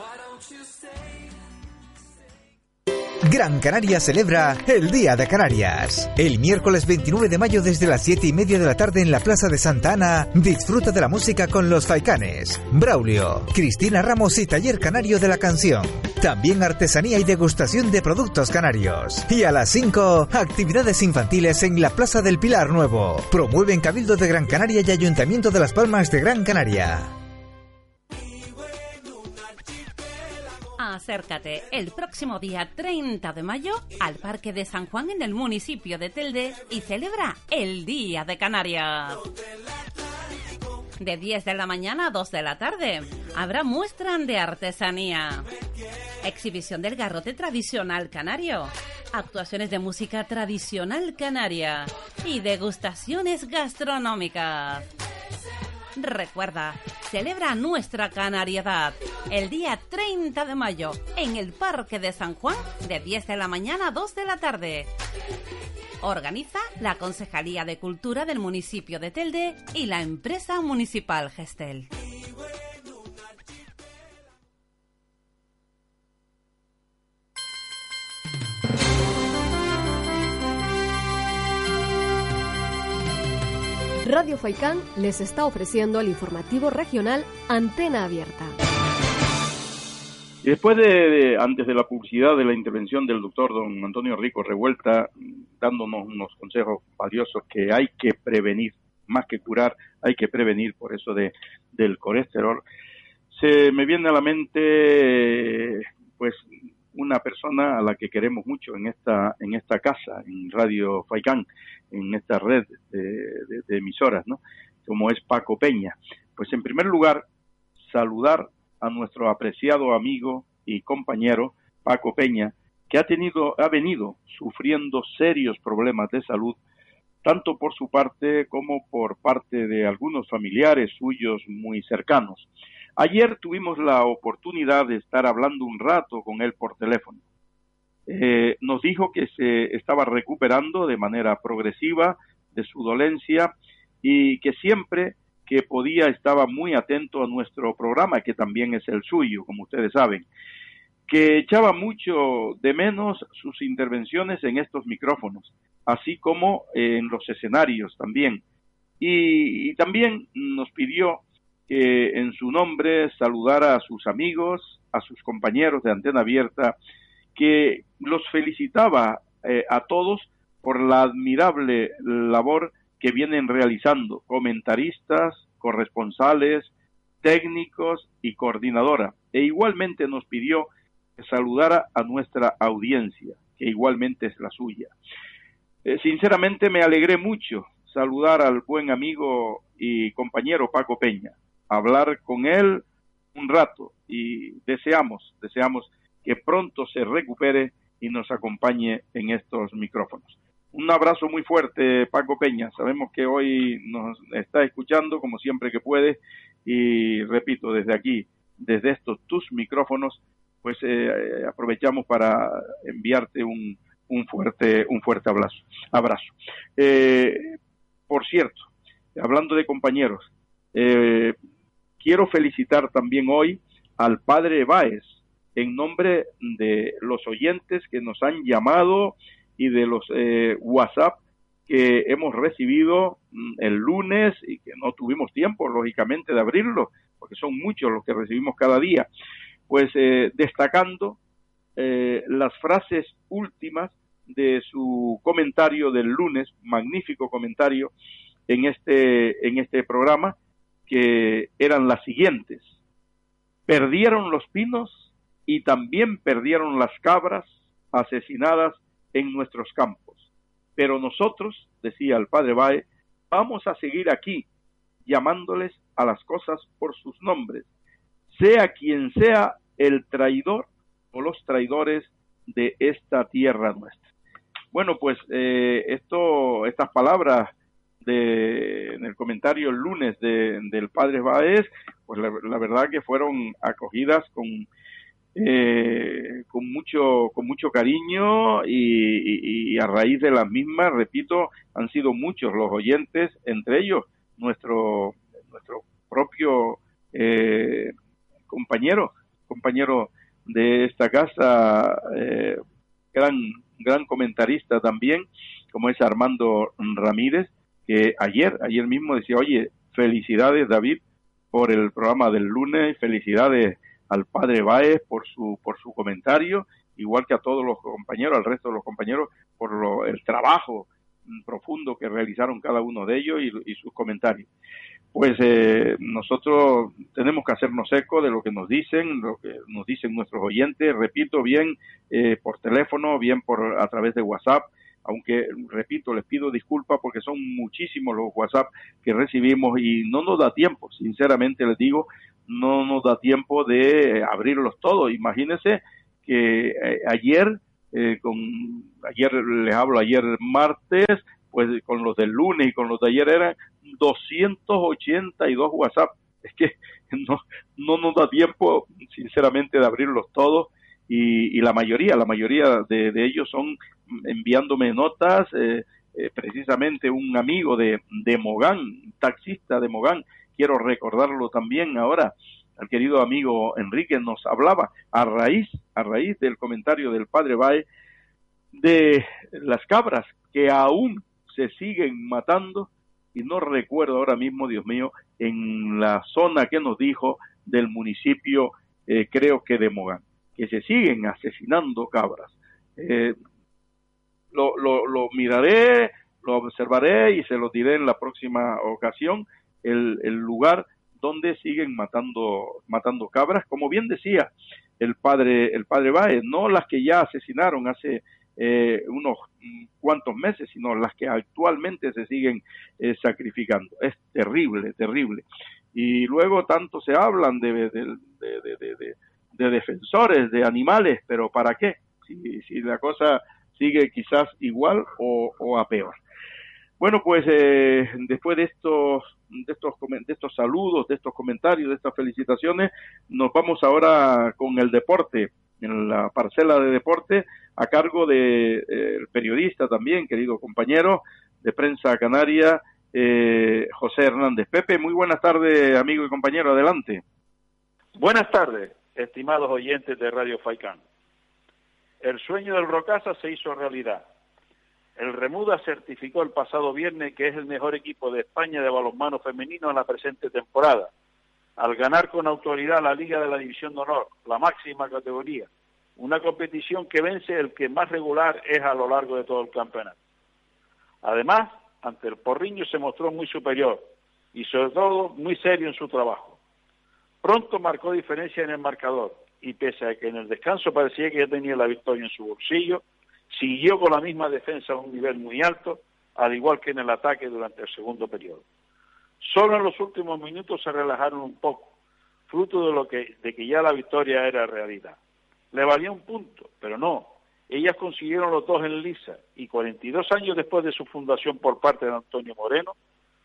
Speaker 9: Gran Canaria celebra el Día de Canarias. El miércoles 29 de mayo desde las 7 y media de la tarde en la Plaza de Santa Ana, disfruta de la música con los Faicanes, Braulio, Cristina Ramos y Taller Canario de la Canción. También artesanía y degustación de productos canarios. Y a las 5, actividades infantiles en la Plaza del Pilar Nuevo. Promueven Cabildo de Gran Canaria y Ayuntamiento de Las Palmas de Gran Canaria.
Speaker 5: Acércate el próximo día 30 de mayo al Parque de San Juan en el municipio de Telde y celebra el Día de Canarias. De 10 de la mañana a 2 de la tarde habrá muestra de artesanía, exhibición del garrote tradicional canario, actuaciones de música tradicional canaria y degustaciones gastronómicas. Recuerda, celebra nuestra canariedad el día 30 de mayo en el Parque de San Juan de 10 de la mañana a 2 de la tarde. Organiza la Concejalía de Cultura del municipio de Telde y la empresa municipal Gestel.
Speaker 2: Radio Faicán les está ofreciendo el informativo regional Antena Abierta.
Speaker 3: Después de, antes de la publicidad de la intervención del doctor don Antonio Rico Revuelta, dándonos unos consejos valiosos que hay que prevenir, más que curar, hay que prevenir por eso de, del colesterol, se me viene a la mente, pues, una persona a la que queremos mucho en esta, en esta casa, en Radio Faicán, en esta red de, emisoras, ¿no? Como es Paco Peña. Pues en primer lugar, saludar a nuestro apreciado amigo y compañero Paco Peña, que ha tenido, ha venido sufriendo serios problemas de salud, tanto por su parte como por parte de algunos familiares suyos muy cercanos. Ayer tuvimos la oportunidad de estar hablando un rato con él por teléfono. Eh, nos dijo que se estaba recuperando de manera progresiva de su dolencia y que siempre que podía estaba muy atento a nuestro programa, que también es el suyo, como ustedes saben, que echaba mucho de menos sus intervenciones en estos micrófonos, así como en los escenarios también. y también nos pidió que en su nombre saludara a sus amigos, a sus compañeros de Antena Abierta, que los felicitaba eh, a todos por la admirable labor que vienen realizando comentaristas, corresponsales, técnicos y coordinadora. E igualmente nos pidió que saludara a nuestra audiencia, que igualmente es la suya. Eh, sinceramente me alegré mucho saludar al buen amigo y compañero Paco Peña, hablar con él un rato y deseamos, deseamos que pronto se recupere y nos acompañe en estos micrófonos. Un abrazo muy fuerte, Paco Peña. Sabemos que hoy nos está escuchando como siempre que puede y repito, desde aquí, desde estos tus micrófonos, pues eh, aprovechamos para enviarte un, un, fuerte, un fuerte abrazo. abrazo. Eh, por cierto, hablando de compañeros, eh, quiero felicitar también hoy al padre Báez, en nombre de los oyentes que nos han llamado y de los eh, WhatsApp que hemos recibido mm, el lunes y que no tuvimos tiempo, lógicamente, de abrirlo, porque son muchos los que recibimos cada día, pues eh, destacando eh, las frases últimas de su comentario del lunes, magnífico comentario en este, en este programa, que eran las siguientes. Perdieron los pinos y también perdieron las cabras asesinadas en nuestros campos. Pero nosotros, decía el padre Bae, vamos a seguir aquí llamándoles a las cosas por sus nombres, sea quien sea el traidor o los traidores de esta tierra nuestra. Bueno, pues eh, esto, estas palabras de, en el comentario el lunes de, del padre Baez, pues la, verdad que fueron acogidas con eh, con mucho con mucho cariño y, a raíz de las mismas, repito, han sido muchos los oyentes, entre ellos nuestro nuestro propio eh, compañero compañero de esta casa, eh, gran, gran comentarista también, como es Armando Ramírez, que ayer, ayer mismo decía, oye, felicidades David por el programa del lunes, felicidades al padre Baez por su, por su comentario, igual que a todos los compañeros, al resto de los compañeros, por lo, el trabajo profundo que realizaron cada uno de ellos y sus comentarios. Pues eh, nosotros tenemos que hacernos eco de lo que nos dicen, lo que nos dicen nuestros oyentes, repito, bien eh, por teléfono, bien por a través de WhatsApp, aunque repito, les pido disculpas porque son muchísimos los WhatsApp que recibimos y no nos da tiempo, sinceramente les digo, no nos da tiempo de abrirlos todos. Imagínense que eh, ayer, con ayer les hablo ayer martes, pues con los del lunes y con los de ayer eran 282 WhatsApp. Es que no, no nos da tiempo, sinceramente, de abrirlos todos y, la mayoría, la mayoría de, ellos son enviándome notas. Eh, eh, precisamente un amigo de, de Mogán, taxista de Mogán, quiero recordarlo también ahora, el querido amigo Enrique nos hablaba a raíz, a raíz del comentario del padre Bae de las cabras que aún se siguen matando y no recuerdo ahora mismo, Dios mío, en la zona que nos dijo del municipio, eh, creo que de Mogán, que se siguen asesinando cabras. Eh, lo, lo, miraré, lo observaré y se lo diré en la próxima ocasión, el, el lugar donde siguen matando, matando cabras, como bien decía el padre, el padre Baez, no las que ya asesinaron hace eh, unos cuantos meses, sino las que actualmente se siguen eh, sacrificando. Es terrible, terrible. Y luego tanto se hablan de, defensores de animales, pero ¿para qué? Si, si la cosa sigue quizás igual o, o a peor. Bueno, pues eh, después de estos, de estos de estos saludos, de estos comentarios, de estas felicitaciones, nos vamos ahora con el deporte en la parcela de deporte a cargo del de, eh, periodista también, querido compañero de prensa canaria, eh, José Hernández. Pepe, muy buenas tardes, amigo y compañero, adelante.
Speaker 10: Buenas tardes, estimados oyentes de Radio Faicán. El sueño del Rocasa se hizo realidad. El Remuda certificó el pasado viernes que es el mejor equipo de España de balonmano femenino en la presente temporada al ganar con autoridad la Liga de la División de Honor, la máxima categoría, una competición que vence el que más regular es a lo largo de todo el campeonato. Además, ante el Porriño se mostró muy superior y sobre todo muy serio en su trabajo. Pronto marcó diferencia en el marcador y pese a que en el descanso parecía que ya tenía la victoria en su bolsillo, siguió con la misma defensa a un nivel muy alto, al igual que en el ataque durante el segundo periodo. Solo en los últimos minutos se relajaron un poco, fruto de lo que, de que ya la victoria era realidad. Le valía un punto, pero no. Ellas consiguieron los dos en lisa y 42 años después de su fundación por parte de Antonio Moreno,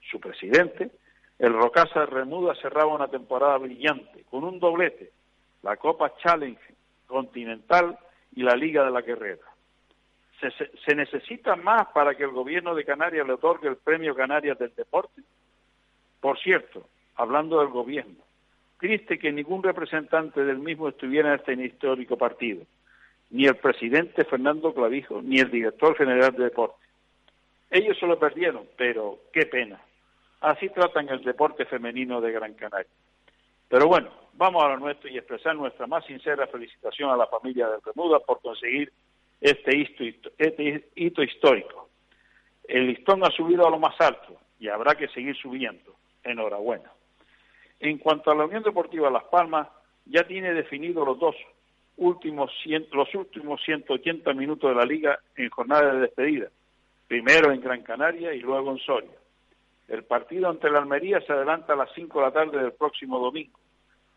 Speaker 10: su presidente, el Rocasa Remuda cerraba una temporada brillante con un doblete, la Copa Challenge Continental y la Liga de la Guerrera. ¿Se, se necesita más para que el gobierno de Canarias le otorgue el Premio Canarias del Deporte? Por cierto, hablando del gobierno, triste que ningún representante del mismo estuviera en este histórico partido, ni el presidente Fernando Clavijo, ni el director general de deporte. Ellos se lo perdieron, pero qué pena. Así tratan el deporte femenino de Gran Canaria. Pero bueno, vamos a lo nuestro y expresar nuestra más sincera felicitación a la familia de Bermuda por conseguir este hito, este hito histórico. El listón ha subido a lo más alto y habrá que seguir subiendo. Enhorabuena. En cuanto a la Unión Deportiva Las Palmas, ya tiene definido los dos últimos los últimos 180 minutos de la liga en jornada de despedida, primero en Gran Canaria y luego en Soria. El partido ante la Almería se adelanta a las 5 de la tarde del próximo domingo,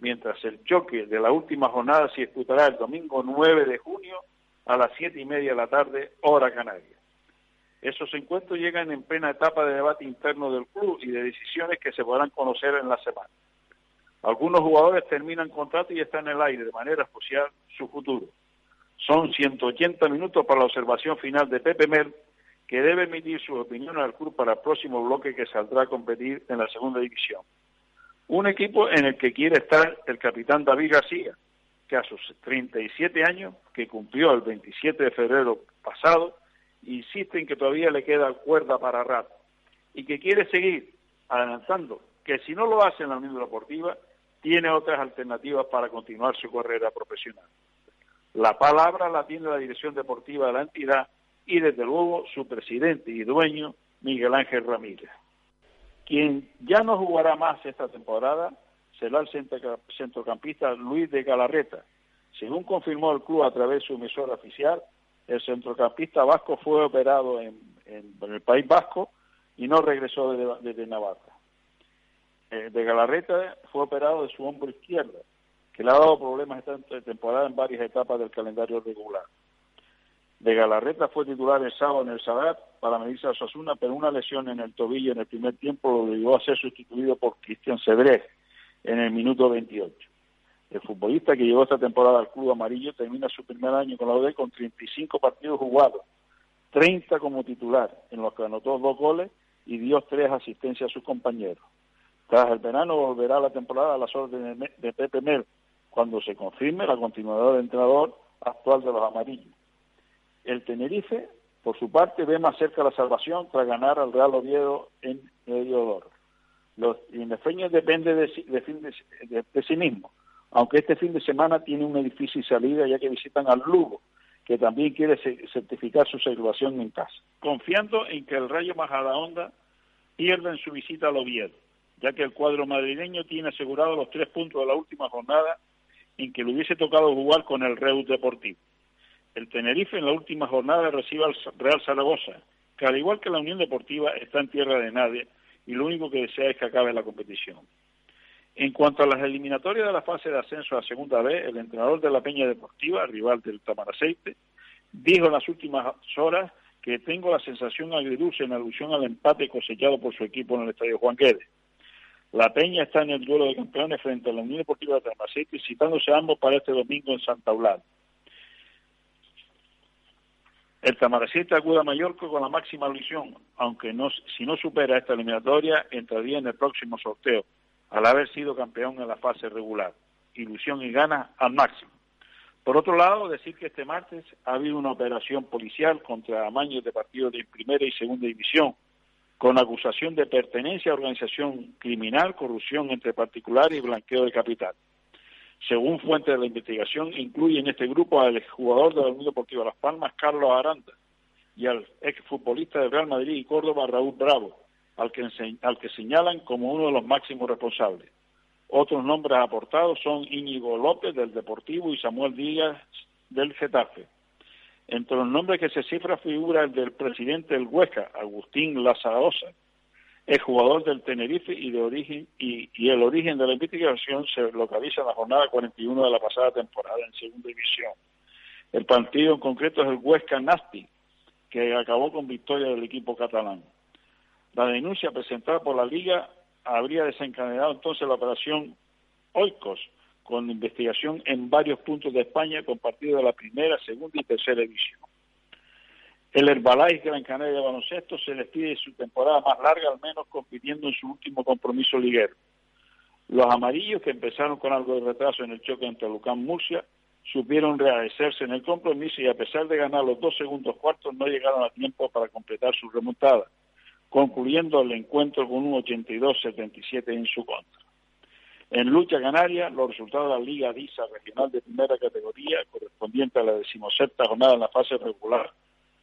Speaker 10: mientras el choque de la última jornada se disputará el domingo 9 de junio a las 7 y media de la tarde, hora canaria. Esos encuentros llegan en plena etapa de debate interno del club y de decisiones que se podrán conocer en la semana. Algunos jugadores terminan contrato y están en el aire de manera especial su futuro. Son 180 minutos para la observación final de Pepe Mel, que debe emitir su opinión al club para el próximo bloque que saldrá a competir en la segunda división. Un equipo en el que quiere estar el capitán David García, que a sus 37 años, que cumplió el 27 de febrero pasado, insiste en que todavía le queda cuerda para rato y que quiere seguir adelantando que si no lo hace en la Unión Deportiva, tiene otras alternativas para continuar su carrera profesional. La palabra la tiene la dirección deportiva de la entidad y desde luego su presidente y dueño, Miguel Ángel Ramírez. Quien ya no jugará más esta temporada será el centrocampista Luis de Galarreta. Según confirmó el club a través de su emisora oficial, el centrocampista vasco fue operado en, el País Vasco y no regresó desde Navarra. Eh, de Galarreta fue operado de su hombro izquierdo, que le ha dado problemas esta temporada en varias etapas del calendario regular. De Galarreta fue titular el sábado en el Sabat para medirse a Osasuna, pero una lesión en el tobillo en el primer tiempo lo obligó a ser sustituido por Cristian Cedrés en el minuto 28. El futbolista que llegó esta temporada al club amarillo termina su primer año con la UD con 35 partidos jugados, 30 como titular, en los que anotó dos goles y dio tres asistencias a sus compañeros. Tras el verano volverá la temporada a las órdenes de Pepe Mel, cuando se confirme la continuidad del entrenador actual de los amarillos. El Tenerife, por su parte, ve más cerca la salvación tras ganar al Real Oviedo en Medio Los indefeños depende de, de, sí mismo, aunque este fin de semana tiene una difícil salida ya que visitan al Lugo, que también quiere certificar su salvación en casa, confiando en que el Rayo Majadahonda pierda en su visita al Oviedo ya que el cuadro madrileño tiene asegurado los tres puntos de la última jornada en que le hubiese tocado jugar con el Reus Deportivo. El Tenerife en la última jornada recibe al Real Zaragoza, que al igual que la Unión Deportiva está en tierra de nadie y lo único que desea es que acabe la competición. En cuanto a las eliminatorias de la fase de ascenso a segunda vez, el entrenador de la Peña Deportiva, rival del Tamaraceite, dijo en las últimas horas que tengo la sensación agridulce en alusión al empate cosechado por su equipo en el Estadio Juan Guedes la Peña está en el duelo de campeones frente a la Unión Deportiva de Tamacete, citándose ambos para este domingo en Santa Eulalia. El Tamaracete acude a Mallorca con la máxima ilusión, aunque no, si no supera esta eliminatoria, entraría en el próximo sorteo, al haber sido campeón en la fase regular. Ilusión y gana al máximo. Por otro lado, decir que este martes ha habido una operación policial contra amaños de partidos de primera y segunda división, con acusación de pertenencia a organización criminal, corrupción entre particulares y blanqueo de capital. Según fuentes de la investigación, incluye en este grupo al exjugador de la Unión Deportiva Las Palmas, Carlos Aranda, y al exfutbolista de Real Madrid y Córdoba, Raúl Bravo, al que, al que señalan como uno de los máximos responsables. Otros nombres aportados son Íñigo López del Deportivo y Samuel Díaz del Getafe. Entre los nombres que se cifra figura el del presidente del Huesca, Agustín Lazarosa, el jugador del Tenerife y, de origen, y, el origen de la investigación se localiza en la jornada 41 de la pasada temporada en segunda división. El partido en concreto es el Huesca Nasti, que acabó con victoria del equipo catalán. La denuncia presentada por la Liga habría desencadenado entonces la operación Oikos, con investigación en varios puntos de España con partidos de la primera, segunda y tercera división. El Herbalife Gran Canaria de baloncesto se despide su temporada más larga, al menos compitiendo en su último compromiso liguero. Los amarillos, que empezaron con algo de retraso en el choque entre Lucán Murcia, supieron readecerse en el compromiso y a pesar de ganar los dos segundos cuartos no llegaron a tiempo para completar su remontada, concluyendo el encuentro con un 82-77 en su contra. En lucha canaria, los resultados de la Liga DISA Regional de Primera Categoría, correspondiente a la decimosexta jornada en la fase regular,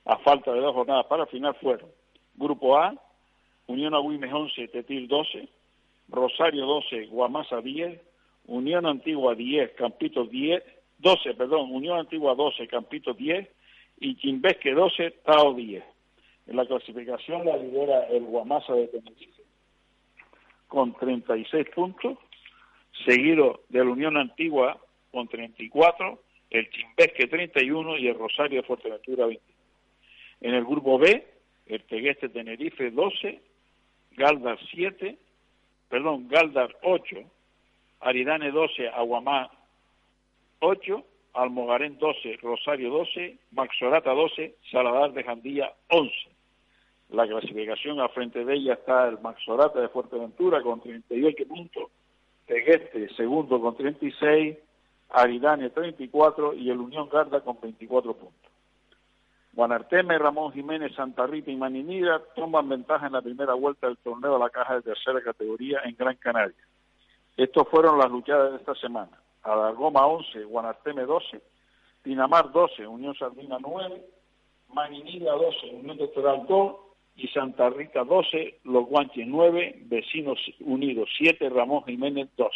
Speaker 10: a falta de dos jornadas para el final, fueron Grupo A, Unión Agüimes 11, Tetil 12, Rosario 12, Guamasa 10, Unión Antigua 10, Campito 10, 12, perdón, Unión Antigua 12, Campito 10 y Quimbesque 12, Tao 10. En la clasificación la lidera el Guamasa de Tenerife con 36 puntos, seguido de la Unión Antigua con 34, el Chimbesque 31 y el Rosario de Fuerteventura 20. En el grupo B, el Tegueste Tenerife 12, Galdar 7, perdón, Galdar 8, Aridane 12, Aguamá 8, Almogarén 12, Rosario 12, Maxorata 12, Saladar de Jandía 11. La clasificación a frente de ella está el Maxorata de Fuerteventura con 38 puntos, Tegueste segundo con 36, Aridane 34 y el Unión Garda con 24 puntos. Guanarteme, Ramón Jiménez, Santa Rita y Maninida toman ventaja en la primera vuelta del torneo de la caja de tercera categoría en Gran Canaria. Estos fueron las luchadas de esta semana. Adargoma 11, Guanarteme 12, Dinamar 12, Unión Sardina 9, Maninida 12, Unión Doctoral 2 y Santa Rita 12, Los Guanches 9, Vecinos Unidos 7, Ramón Jiménez 2.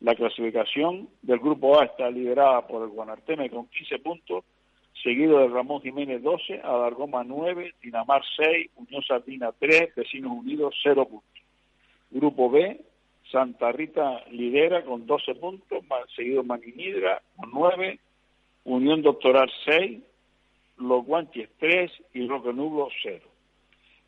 Speaker 10: La clasificación del grupo A está liderada por el Guanarteme con 15 puntos, seguido de Ramón Jiménez 12, Adargoma 9, Dinamar 6, Unión Sardina 3, Vecinos Unidos 0 puntos. Grupo B, Santa Rita lidera con 12 puntos, seguido Maninidra con 9, Unión Doctoral 6, Los Guanches 3 y Roque Nublo 0.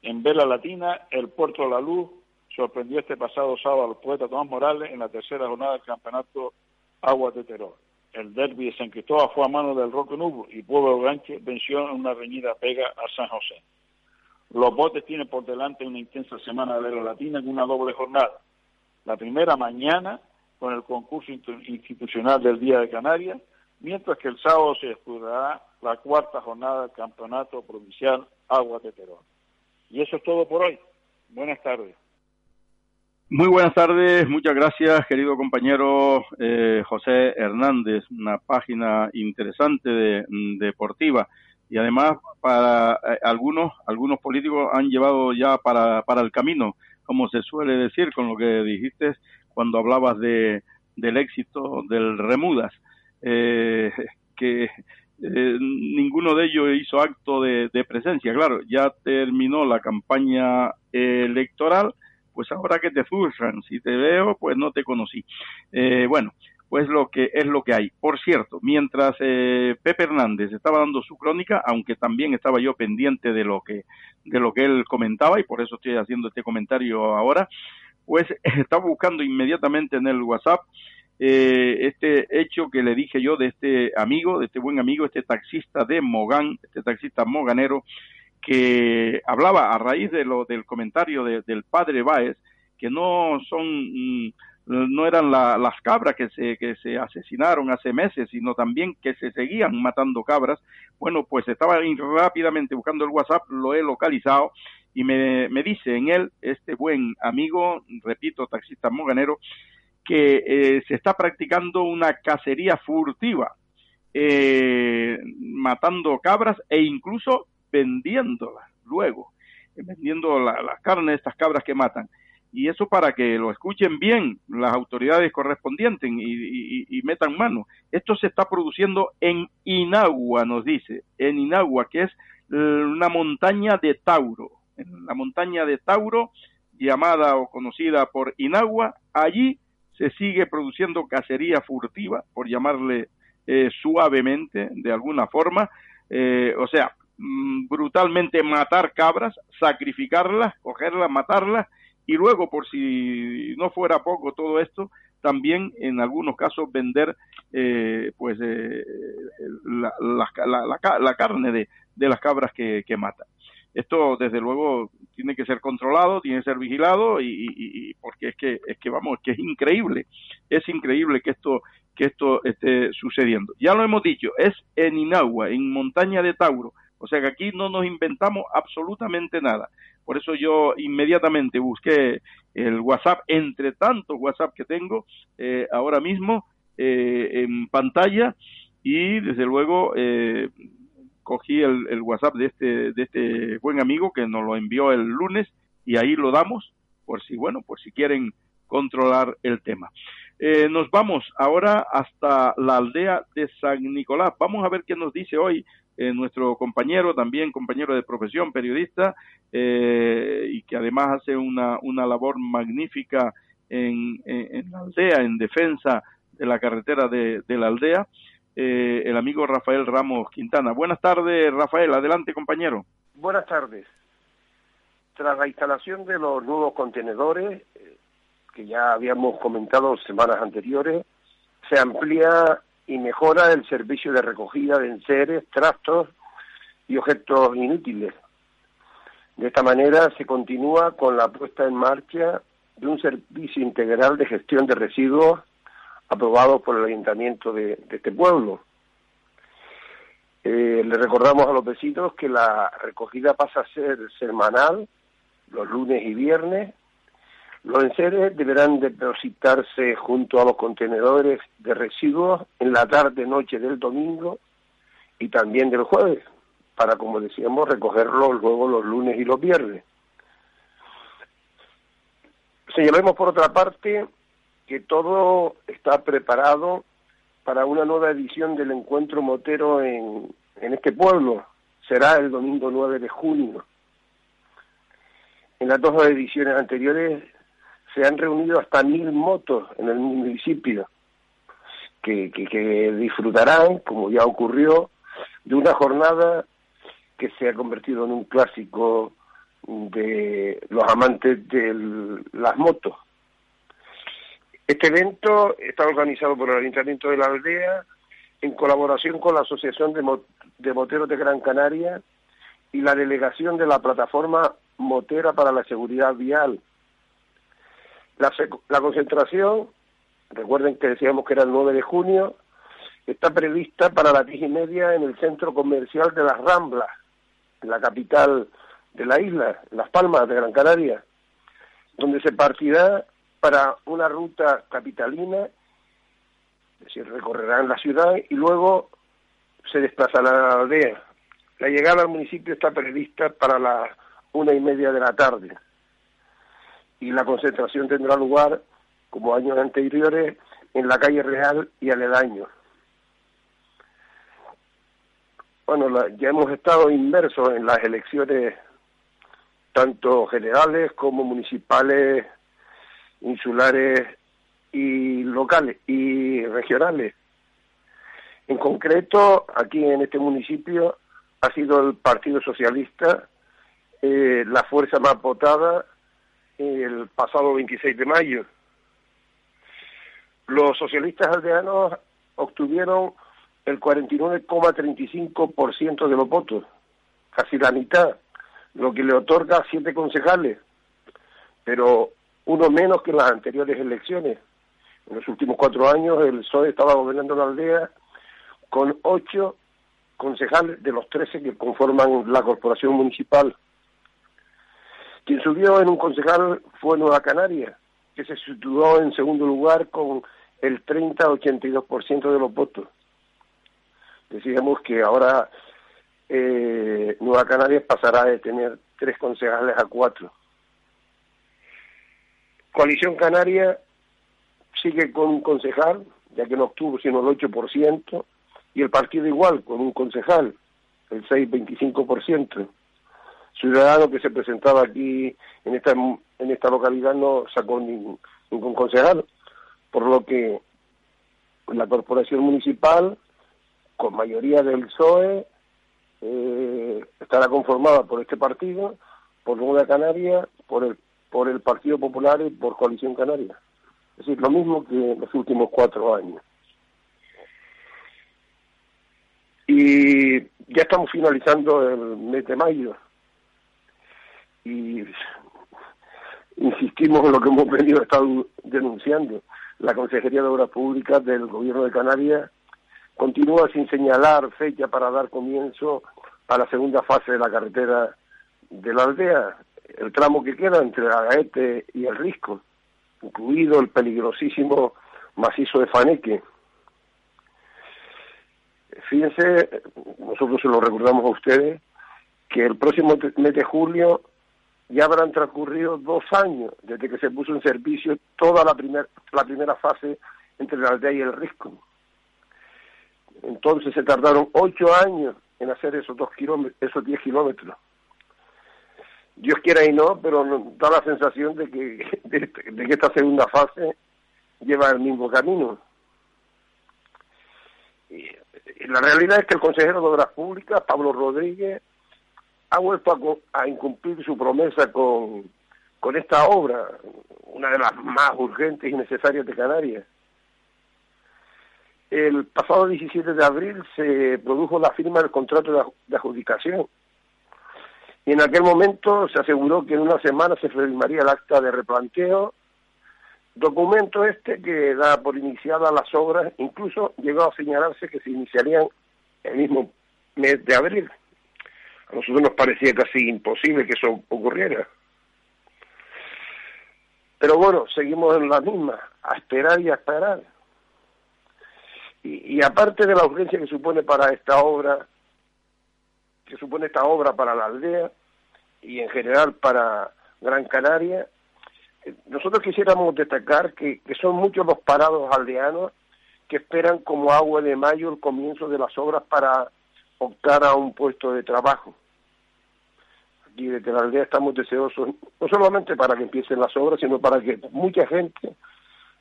Speaker 10: En Vela Latina, el Puerto la Luz sorprendió este pasado sábado al poeta Tomás Morales en la tercera jornada del campeonato Agua de Terror. El derby de San Cristóbal fue a mano del Roque Nublo y Pueblo Ganche venció en una reñida pega a San José. Los botes tienen por delante una intensa semana de Vela Latina en una doble jornada. La primera mañana con el concurso institucional del Día de Canarias, mientras que el sábado se disputará la cuarta jornada del Campeonato Provincial Agua de Terror. Y eso es todo por hoy. Buenas tardes.
Speaker 3: Muy buenas tardes, muchas gracias querido compañero eh, José Hernández, una página interesante de, mm, deportiva. Y además para eh, algunos algunos políticos han llevado ya para, para el camino, como se suele decir con lo que dijiste cuando hablabas de del éxito del Remudas, eh, que eh, ninguno de ellos hizo acto de, presencia. Claro, ya terminó la campaña electoral, pues ahora que te zurran, si te veo, pues no te conocí. Eh, bueno, pues lo que es lo que hay. Por cierto, mientras eh, Pepe Hernández estaba dando su crónica, aunque también estaba yo pendiente de lo que de lo que él comentaba y por eso estoy haciendo este comentario ahora, pues estaba buscando inmediatamente en el WhatsApp eh, este hecho que le dije yo de este amigo, de este buen amigo, este taxista de Mogán, este taxista moganero, que hablaba a raíz de lo del comentario del padre Báez, que no son, mm, no eran las cabras que se, que se asesinaron hace meses, sino también que se seguían matando cabras. Bueno, pues estaba rápidamente buscando el WhatsApp, lo he localizado y me, me dice en él, este buen amigo, repito, taxista moganero, que eh, se está practicando una cacería furtiva, eh, matando cabras e incluso vendiéndolas luego, eh, vendiendo la, carne de estas cabras que matan. Y eso para que lo escuchen bien las autoridades correspondientes y, metan mano. Esto se está produciendo en Inagua, nos dice, en Inagua, que es una montaña de Tauro. En la montaña de Tauro, llamada o conocida por Inagua, allí se sigue produciendo cacería furtiva, por llamarle eh, suavemente, de alguna forma, eh, o sea, brutalmente matar cabras, sacrificarlas, cogerlas, matarlas, y luego, por si no fuera poco todo esto, también en algunos casos vender eh, pues la, la, carne de, de las cabras que, que matan. Esto, desde luego, tiene que ser controlado, tiene que ser vigilado y, porque es que es que vamos, que es increíble, es increíble que esto que esto esté sucediendo. Ya lo hemos dicho, es en Inagua, en Montaña de Tauro, o sea que aquí no nos inventamos absolutamente nada. Por eso yo inmediatamente busqué el WhatsApp, entre tantos WhatsApp que tengo eh, ahora mismo eh, en pantalla y desde luego eh, cogí el, WhatsApp de este, de este buen amigo que nos lo envió el lunes y ahí lo damos por si, bueno, por si quieren controlar el tema. Eh, nos vamos ahora hasta la aldea de San Nicolás. Vamos a ver qué nos dice hoy eh, nuestro compañero, también compañero de profesión, periodista, eh, y que además hace una, una labor magnífica en, en, la aldea, en defensa de la carretera de, de la aldea, eh, el amigo Rafael Ramos Quintana. Buenas tardes, Rafael. Adelante, compañero.
Speaker 11: Buenas tardes. Tras la instalación de los nuevos contenedores, que ya habíamos comentado semanas anteriores, se amplía y mejora el servicio de recogida de enseres, trastos y objetos inútiles. De esta manera se continúa con la puesta en marcha de un servicio integral de gestión de residuos aprobado por el ayuntamiento de, de este pueblo. Eh, le recordamos a los vecinos que la recogida pasa a ser semanal, los lunes y viernes, los enseres deberán depositarse junto a los contenedores de residuos en la tarde-noche del domingo y también del jueves, para, como decíamos, recogerlos luego los lunes y los viernes. Señalemos, por otra parte, que todo está preparado para una nueva edición del encuentro motero en, en este pueblo. Será el domingo 9 de junio. En las dos ediciones anteriores se han reunido hasta mil motos en el municipio que, disfrutarán, como ya ocurrió, de una jornada que se ha convertido en un clásico de los amantes de las motos. Este evento está organizado por el Ayuntamiento de la Aldea en colaboración con la Asociación de, de Moteros de Gran Canaria y la delegación de la plataforma Motera para la Seguridad Vial, la, la concentración, recuerden que decíamos que era el 9 de junio, está prevista para las diez y media en el centro comercial de Las Ramblas, en la capital de la isla, Las Palmas de Gran Canaria, donde se partirá para una ruta capitalina, es decir, recorrerán la ciudad y luego se desplazará a la aldea. La llegada al municipio está prevista para las una y media de la tarde y la concentración tendrá lugar, como años anteriores, en la calle Real y aledaños. Bueno, ya hemos estado inmersos en las elecciones tanto generales como municipales, insulares y locales y regionales. En concreto, aquí en este municipio ha sido el Partido Socialista eh, la fuerza más votada el pasado 26 de mayo. Los socialistas aldeanos obtuvieron el 49,35% de los votos, casi la mitad, lo que le otorga siete concejales, pero uno menos que en las anteriores elecciones. En los últimos cuatro años el PSOE estaba gobernando la aldea con ocho concejales de los trece que conforman la corporación municipal. Quien subió en un concejal fue Nueva Canaria, que se situó en segundo lugar con el 30-82% de los votos. Decíamos que ahora eh, Nueva Canarias pasará de tener tres concejales a cuatro. Coalición Canaria sigue con un concejal, ya que no obtuvo sino el 8%, y el partido igual, con un concejal, el 6-25%. Ciudadano que se presentaba aquí en esta, en esta localidad no sacó ningún, ningún concejal, por lo que la corporación municipal, con mayoría del PSOE, eh, estará conformada por este partido, por Nueva Canaria, por el, por el Partido Popular y por Coalición Canaria. Es decir, lo mismo que en los últimos cuatro años. Y ya estamos finalizando el mes de mayo y insistimos en lo que hemos venido estado denunciando. La Consejería de Obras Públicas del Gobierno de Canarias continúa sin señalar fecha para dar comienzo a la segunda fase de la carretera de la aldea. el tramo que queda entre la Gaete y el Risco, incluido el peligrosísimo macizo de Faneque. Fíjense, nosotros se lo recordamos a ustedes, que el próximo mes de julio ya habrán transcurrido dos años desde que se puso en servicio toda la, primer, la primera fase entre la aldea y el risco. Entonces se tardaron ocho años en hacer esos dos kilómetros, esos diez kilómetros. Dios quiera y no, pero da la sensación de que, de, que esta segunda fase lleva el mismo camino. Y, la realidad es que el consejero de Obras Públicas, Pablo Rodríguez, ha vuelto a, incumplir su promesa con, esta obra, una de las más urgentes y necesarias de Canarias. El pasado 17 de abril se produjo la firma del contrato de adjudicación y en aquel momento se aseguró que en una semana se firmaría el acta de replanteo, documento este que da por iniciadas las obras, incluso llegó a señalarse que se iniciarían el mismo mes de abril. A nosotros nos parecía casi imposible que eso ocurriera. Pero bueno, seguimos en la misma, a esperar y a esperar. Y, aparte de la urgencia que supone para esta obra, que supone esta obra para la aldea y en general para Gran Canaria, eh, nosotros quisiéramos destacar que, que son muchos los parados aldeanos que esperan como agua de mayo el comienzo de las obras para optar a un puesto de trabajo. Aquí desde la aldea estamos deseosos, no solamente para que empiecen las obras, sino para que mucha gente,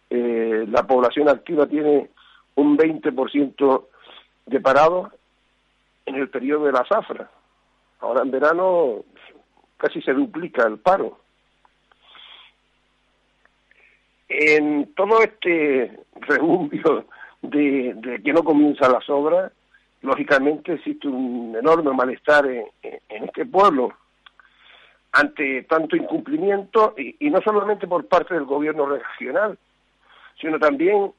Speaker 11: eh, la población activa tiene un 20% de parados en el periodo de la zafra. Ahora en verano casi se duplica el paro. En todo este rebumbio de, de que no comienzan las obras, lógicamente existe un enorme malestar en, este pueblo ante tanto incumplimiento y, no solamente por parte del gobierno regional, sino también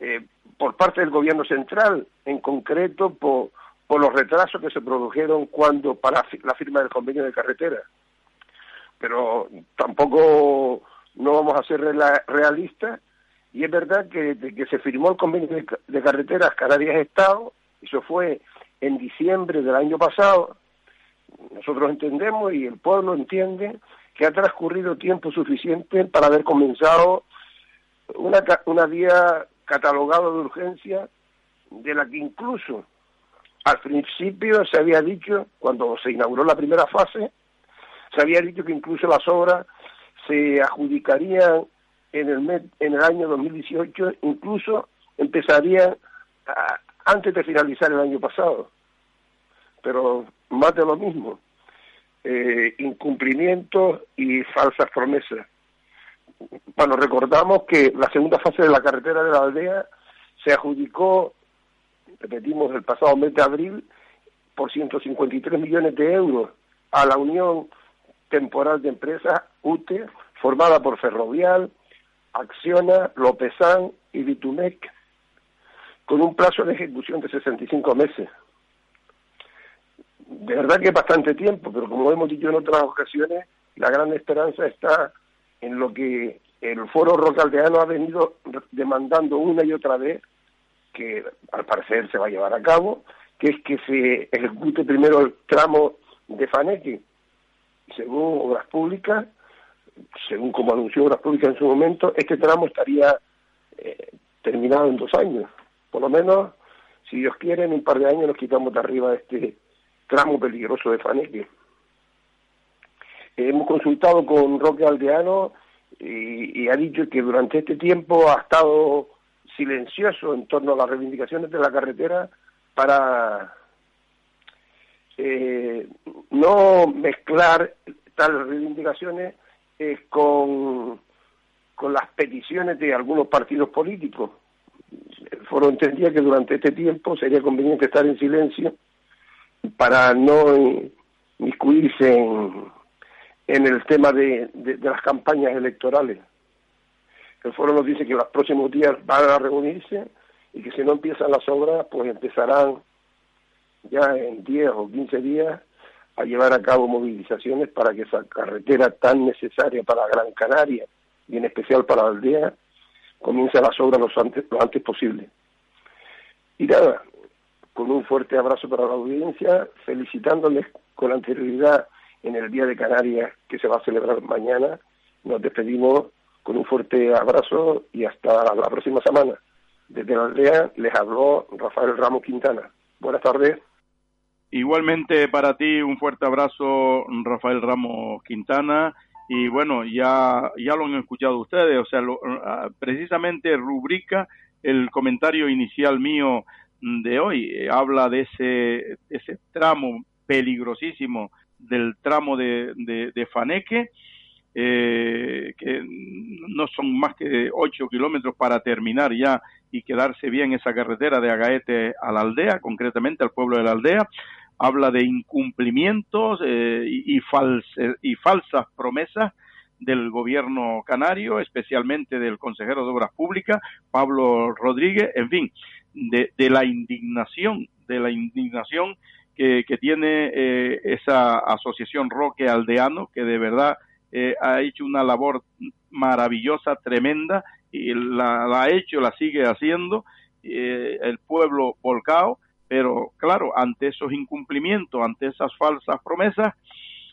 Speaker 11: eh, por parte del gobierno central, en concreto por, los retrasos que se produjeron cuando para la firma del convenio de carretera. Pero tampoco no vamos a ser realistas y es verdad que que se firmó el convenio de, de carreteras Canarias Estado, eso fue en diciembre del año pasado, nosotros entendemos y el pueblo entiende que ha transcurrido tiempo suficiente para haber comenzado una, una vía catalogado de urgencia de la que incluso al principio se había dicho, cuando se inauguró la primera fase, se había dicho que incluso las obras se adjudicarían en el, en el año 2018, incluso empezarían antes de finalizar el año pasado. Pero más de lo mismo, eh, incumplimientos y falsas promesas. Bueno, recordamos que la segunda fase de la carretera de la aldea se adjudicó, repetimos, el pasado mes de abril, por 153 millones de euros a la Unión Temporal de Empresas, UTE, formada por Ferrovial, Acciona, Lopezán y Bitumec, con un plazo de ejecución de 65 meses. De verdad que es bastante tiempo, pero como hemos dicho en otras ocasiones, la gran esperanza está en lo que el foro rocaldeano ha venido demandando una y otra vez, que al parecer se va a llevar a cabo, que es que se ejecute primero el tramo de Faneque, según Obras Públicas, según como anunció Obras Públicas en su momento, este tramo estaría eh, terminado en dos años. Por lo menos, si Dios quiere, en un par de años nos quitamos de arriba este tramo peligroso de Faneque. Hemos consultado con Roque Aldeano y, ha dicho que durante este tiempo ha estado silencioso en torno a las reivindicaciones de la carretera para eh, no mezclar tales reivindicaciones eh, con, con las peticiones de algunos partidos políticos. El foro entendía que durante este tiempo sería conveniente estar en silencio para no inmiscuirse en, el tema de, las campañas electorales. El foro nos dice que los próximos días van a reunirse y que si no empiezan las obras, pues empezarán ya en 10 o 15 días a llevar a cabo movilizaciones para que esa carretera tan necesaria para Gran Canaria y en especial para la aldea comience las obras lo antes, lo antes posible. Y nada, con un fuerte abrazo para la audiencia, felicitándoles con anterioridad en el Día de Canarias que se va a celebrar mañana. Nos despedimos con un fuerte abrazo y hasta la próxima semana. Desde la aldea les habló Rafael Ramos Quintana. Buenas tardes.
Speaker 3: Igualmente para ti un fuerte abrazo, Rafael Ramos Quintana. Y bueno, ya, ya lo han escuchado ustedes, o sea, ah, precisamente rubrica el comentario inicial mío de hoy. Eh, habla de ese, ese tramo peligrosísimo del tramo de, de, Faneque, eh, que no son más que ocho kilómetros para terminar ya y quedarse bien esa carretera de Agaete a la aldea, concretamente al pueblo de la aldea. Habla de incumplimientos eh, y, y falsas promesas del gobierno canario, especialmente del consejero de Obras Públicas, Pablo Rodríguez, en fin, de, de la indignación, de la indignación que, que tiene eh, esa asociación Roque Aldeano, que de verdad eh, ha hecho una labor maravillosa, tremenda, y la, ha hecho, la sigue haciendo, eh, el pueblo volcado, pero claro, ante esos incumplimientos, ante esas falsas promesas,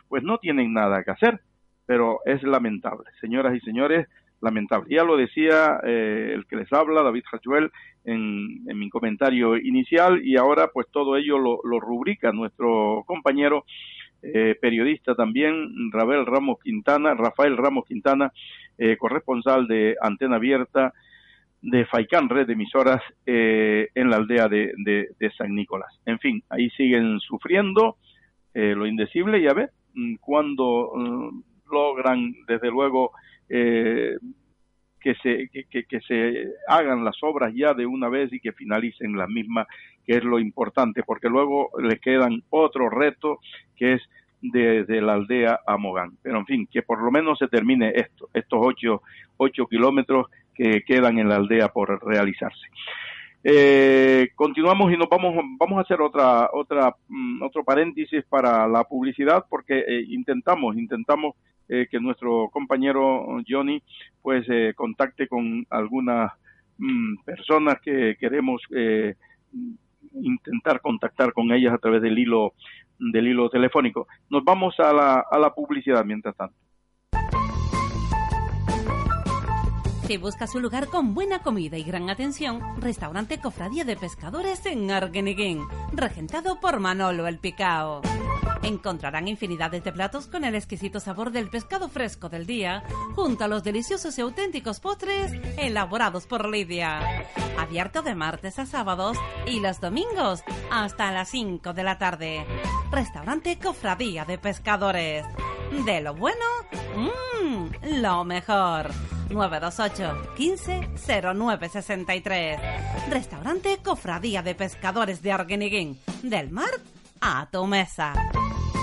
Speaker 3: pues no tienen nada que hacer, pero es lamentable. Señoras y señores, lamentable. Ya lo decía eh, el que les habla, David Hachuel, en, en, mi comentario inicial y ahora pues todo ello lo, lo rubrica nuestro compañero eh, periodista también, Rafael Ramos Quintana, Rafael Ramos Quintana, eh, corresponsal de Antena Abierta de Faicán, red de emisoras eh, en la aldea de, de, de, San Nicolás. En fin, ahí siguen sufriendo eh, lo indecible y a ver mm, cuando mm, logran desde luego eh, que se, que, se hagan las obras ya de una vez y que finalicen las mismas, que es lo importante, porque luego les quedan otro reto que es desde la aldea a Mogán. Pero en fin, que por lo menos se termine esto, estos ocho, ocho kilómetros que quedan en la aldea por realizarse. Eh, continuamos y nos vamos vamos a hacer otra otra mm, otro paréntesis para la publicidad porque eh, intentamos intentamos eh, que nuestro compañero Johnny pues eh, contacte con algunas mm, personas que queremos eh, intentar contactar con ellas a través del hilo del hilo telefónico. Nos vamos a la, a la publicidad mientras tanto.
Speaker 5: Si buscas un lugar con buena comida y gran atención, restaurante Cofradía de Pescadores en Arguineguín, regentado por Manolo el Picao. Encontrarán infinidades de platos con el exquisito sabor del pescado fresco del día, junto a los deliciosos y auténticos postres elaborados por Lidia. Abierto de martes a sábados y los domingos hasta las 5 de la tarde. Restaurante Cofradía de Pescadores. De lo bueno, mmm, lo mejor. 928 15 0963. Restaurante Cofradía de Pescadores de Arguineguín. Del mar a tu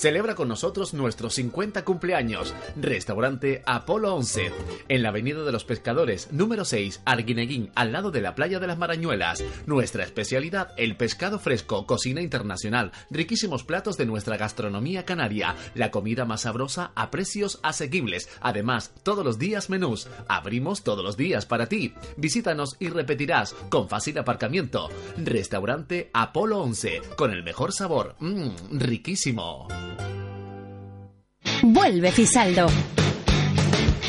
Speaker 1: Celebra con nosotros nuestro 50 cumpleaños. Restaurante Apolo 11, en la Avenida de los Pescadores, número 6, Arguineguín, al lado de la Playa de las Marañuelas. Nuestra especialidad, el pescado fresco, cocina internacional, riquísimos platos de nuestra gastronomía canaria, la comida más sabrosa a precios asequibles. Además, todos los días menús. Abrimos todos los días para ti. Visítanos y repetirás con fácil aparcamiento. Restaurante Apolo 11, con el mejor sabor. Mmm, riquísimo.
Speaker 12: Vuelve Fisaldo.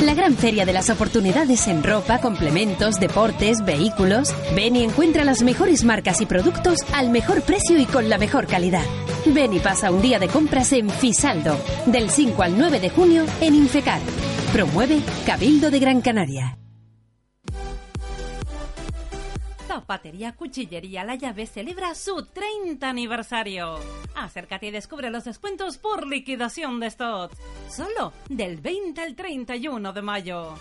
Speaker 12: La gran feria de las oportunidades en ropa, complementos, deportes, vehículos. Ven y encuentra las mejores marcas y productos al mejor precio y con la mejor calidad. Ven y pasa un día de compras en Fisaldo, del 5 al 9 de junio en Infecar. Promueve Cabildo de Gran Canaria.
Speaker 5: Zapatería Cuchillería La Llave celebra su 30 aniversario. Acércate y descubre los descuentos por liquidación de stocks. Solo del 20 al 31 de mayo.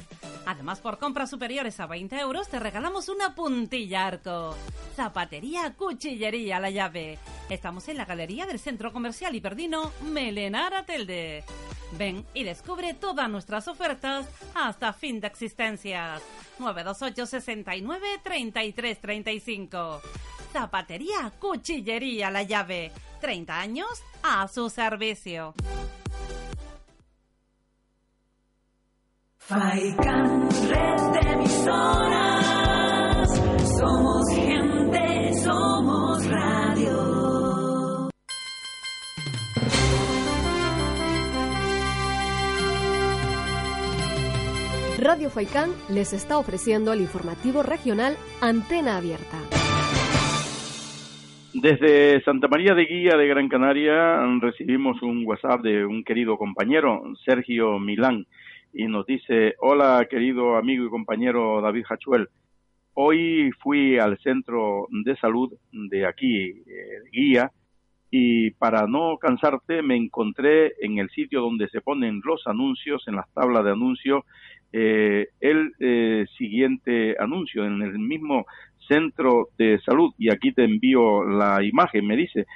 Speaker 5: Además, por compras superiores a 20 euros te regalamos una puntilla arco. Zapatería Cuchillería La Llave. Estamos en la galería del Centro Comercial Hiperdino Melenara Telde. Ven y descubre todas nuestras ofertas hasta fin de existencia. 928 69 33 35. Zapatería Cuchillería La Llave. 30 años a su servicio.
Speaker 13: Faikan, red de emisoras. Somos gente, somos radio.
Speaker 2: Radio Faicán les está ofreciendo el informativo regional Antena Abierta.
Speaker 3: Desde Santa María de Guía de Gran Canaria recibimos un WhatsApp de un querido compañero, Sergio Milán, y nos dice, hola querido amigo y compañero David Hachuel, hoy fui al centro de salud de aquí, eh, Guía, y para no cansarte me encontré en el sitio donde se ponen los anuncios, en las tablas de anuncios, eh, el eh, siguiente anuncio en el mismo centro de salud y aquí te envío la imagen, me dice,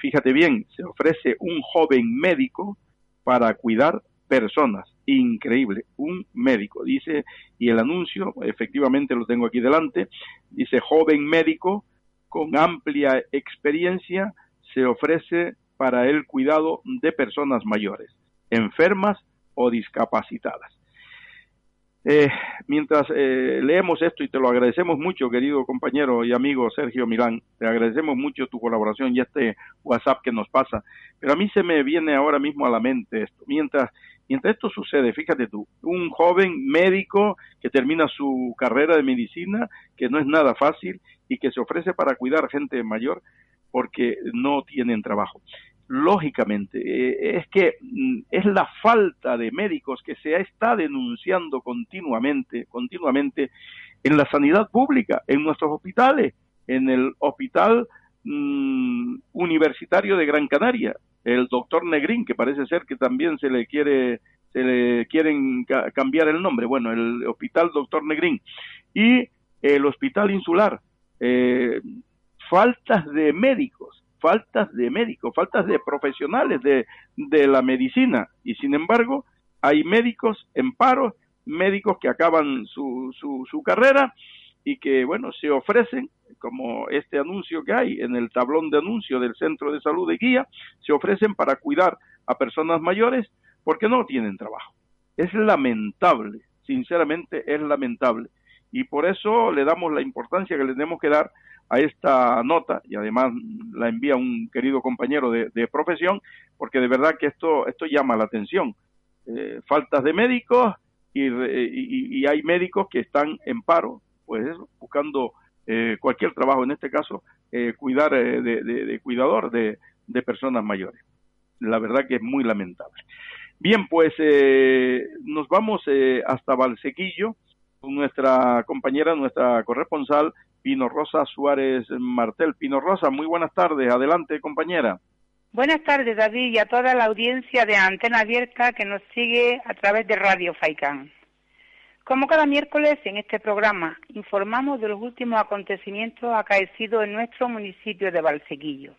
Speaker 3: fíjate bien, se ofrece un joven médico para cuidar personas, increíble, un médico, dice, y el anuncio, efectivamente lo tengo aquí delante, dice, joven médico con amplia experiencia se ofrece para el cuidado de personas mayores, enfermas o discapacitadas. Eh, mientras eh, leemos esto y te lo agradecemos mucho, querido compañero y amigo Sergio Milán, te agradecemos mucho tu colaboración y este WhatsApp que nos pasa, pero a mí se me viene ahora mismo a la mente esto. Mientras, mientras esto sucede, fíjate tú, un joven médico que termina su carrera de medicina, que no es nada fácil y que se ofrece para cuidar gente mayor porque no tienen trabajo lógicamente, eh, es que mm, es la falta de médicos que se está denunciando continuamente, continuamente en la sanidad pública, en nuestros hospitales, en el hospital mm, universitario de Gran Canaria, el doctor Negrín, que parece ser que también se le quiere se le quieren cambiar el nombre, bueno, el hospital doctor Negrín y el hospital insular, eh, faltas de médicos faltas de médicos, faltas de profesionales de, de la medicina. Y sin embargo, hay médicos en paro, médicos que acaban su, su, su carrera y que, bueno, se ofrecen, como este anuncio que hay en el tablón de anuncio del Centro de Salud de Guía, se ofrecen para cuidar a personas mayores porque no tienen trabajo. Es lamentable, sinceramente es lamentable. Y por eso le damos la importancia que le tenemos que dar a esta nota y además la envía un querido compañero de, profesión porque de verdad que esto esto llama la atención. Eh, faltas de médicos y, hay médicos que están en paro pues buscando eh, cualquier trabajo en este caso eh, cuidar de, cuidador de, de, personas mayores. La verdad que es muy lamentable. Bien pues nos vamos hasta Valsequillo con nuestra compañera nuestra corresponsal Pino Rosa Suárez Martel. Pino Rosa, muy buenas tardes. Adelante, compañera.
Speaker 14: Buenas tardes, David, y a toda la audiencia de Antena Abierta que nos sigue a través de Radio Faicán. Como cada miércoles en este programa, informamos de los últimos acontecimientos acaecidos en nuestro municipio de Valsequillo.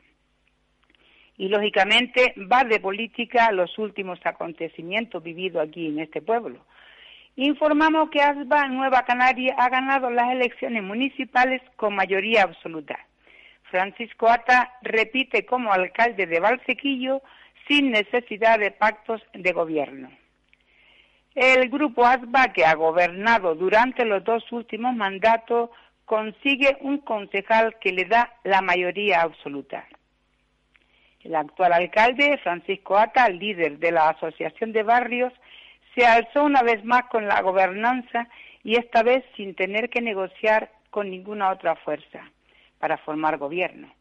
Speaker 14: Y lógicamente va de política los últimos acontecimientos vividos aquí en este pueblo, informamos que ASBA Nueva Canaria ha ganado las elecciones municipales con mayoría absoluta. Francisco Ata repite como alcalde de Valsequillo sin necesidad de pactos de gobierno. El grupo ASBA, que ha gobernado durante los dos últimos mandatos, consigue un concejal que le da la mayoría absoluta. El actual alcalde, Francisco Ata, líder de la Asociación de Barrios, se alzó una vez más con la gobernanza y esta vez sin tener que negociar con ninguna otra fuerza para formar gobierno.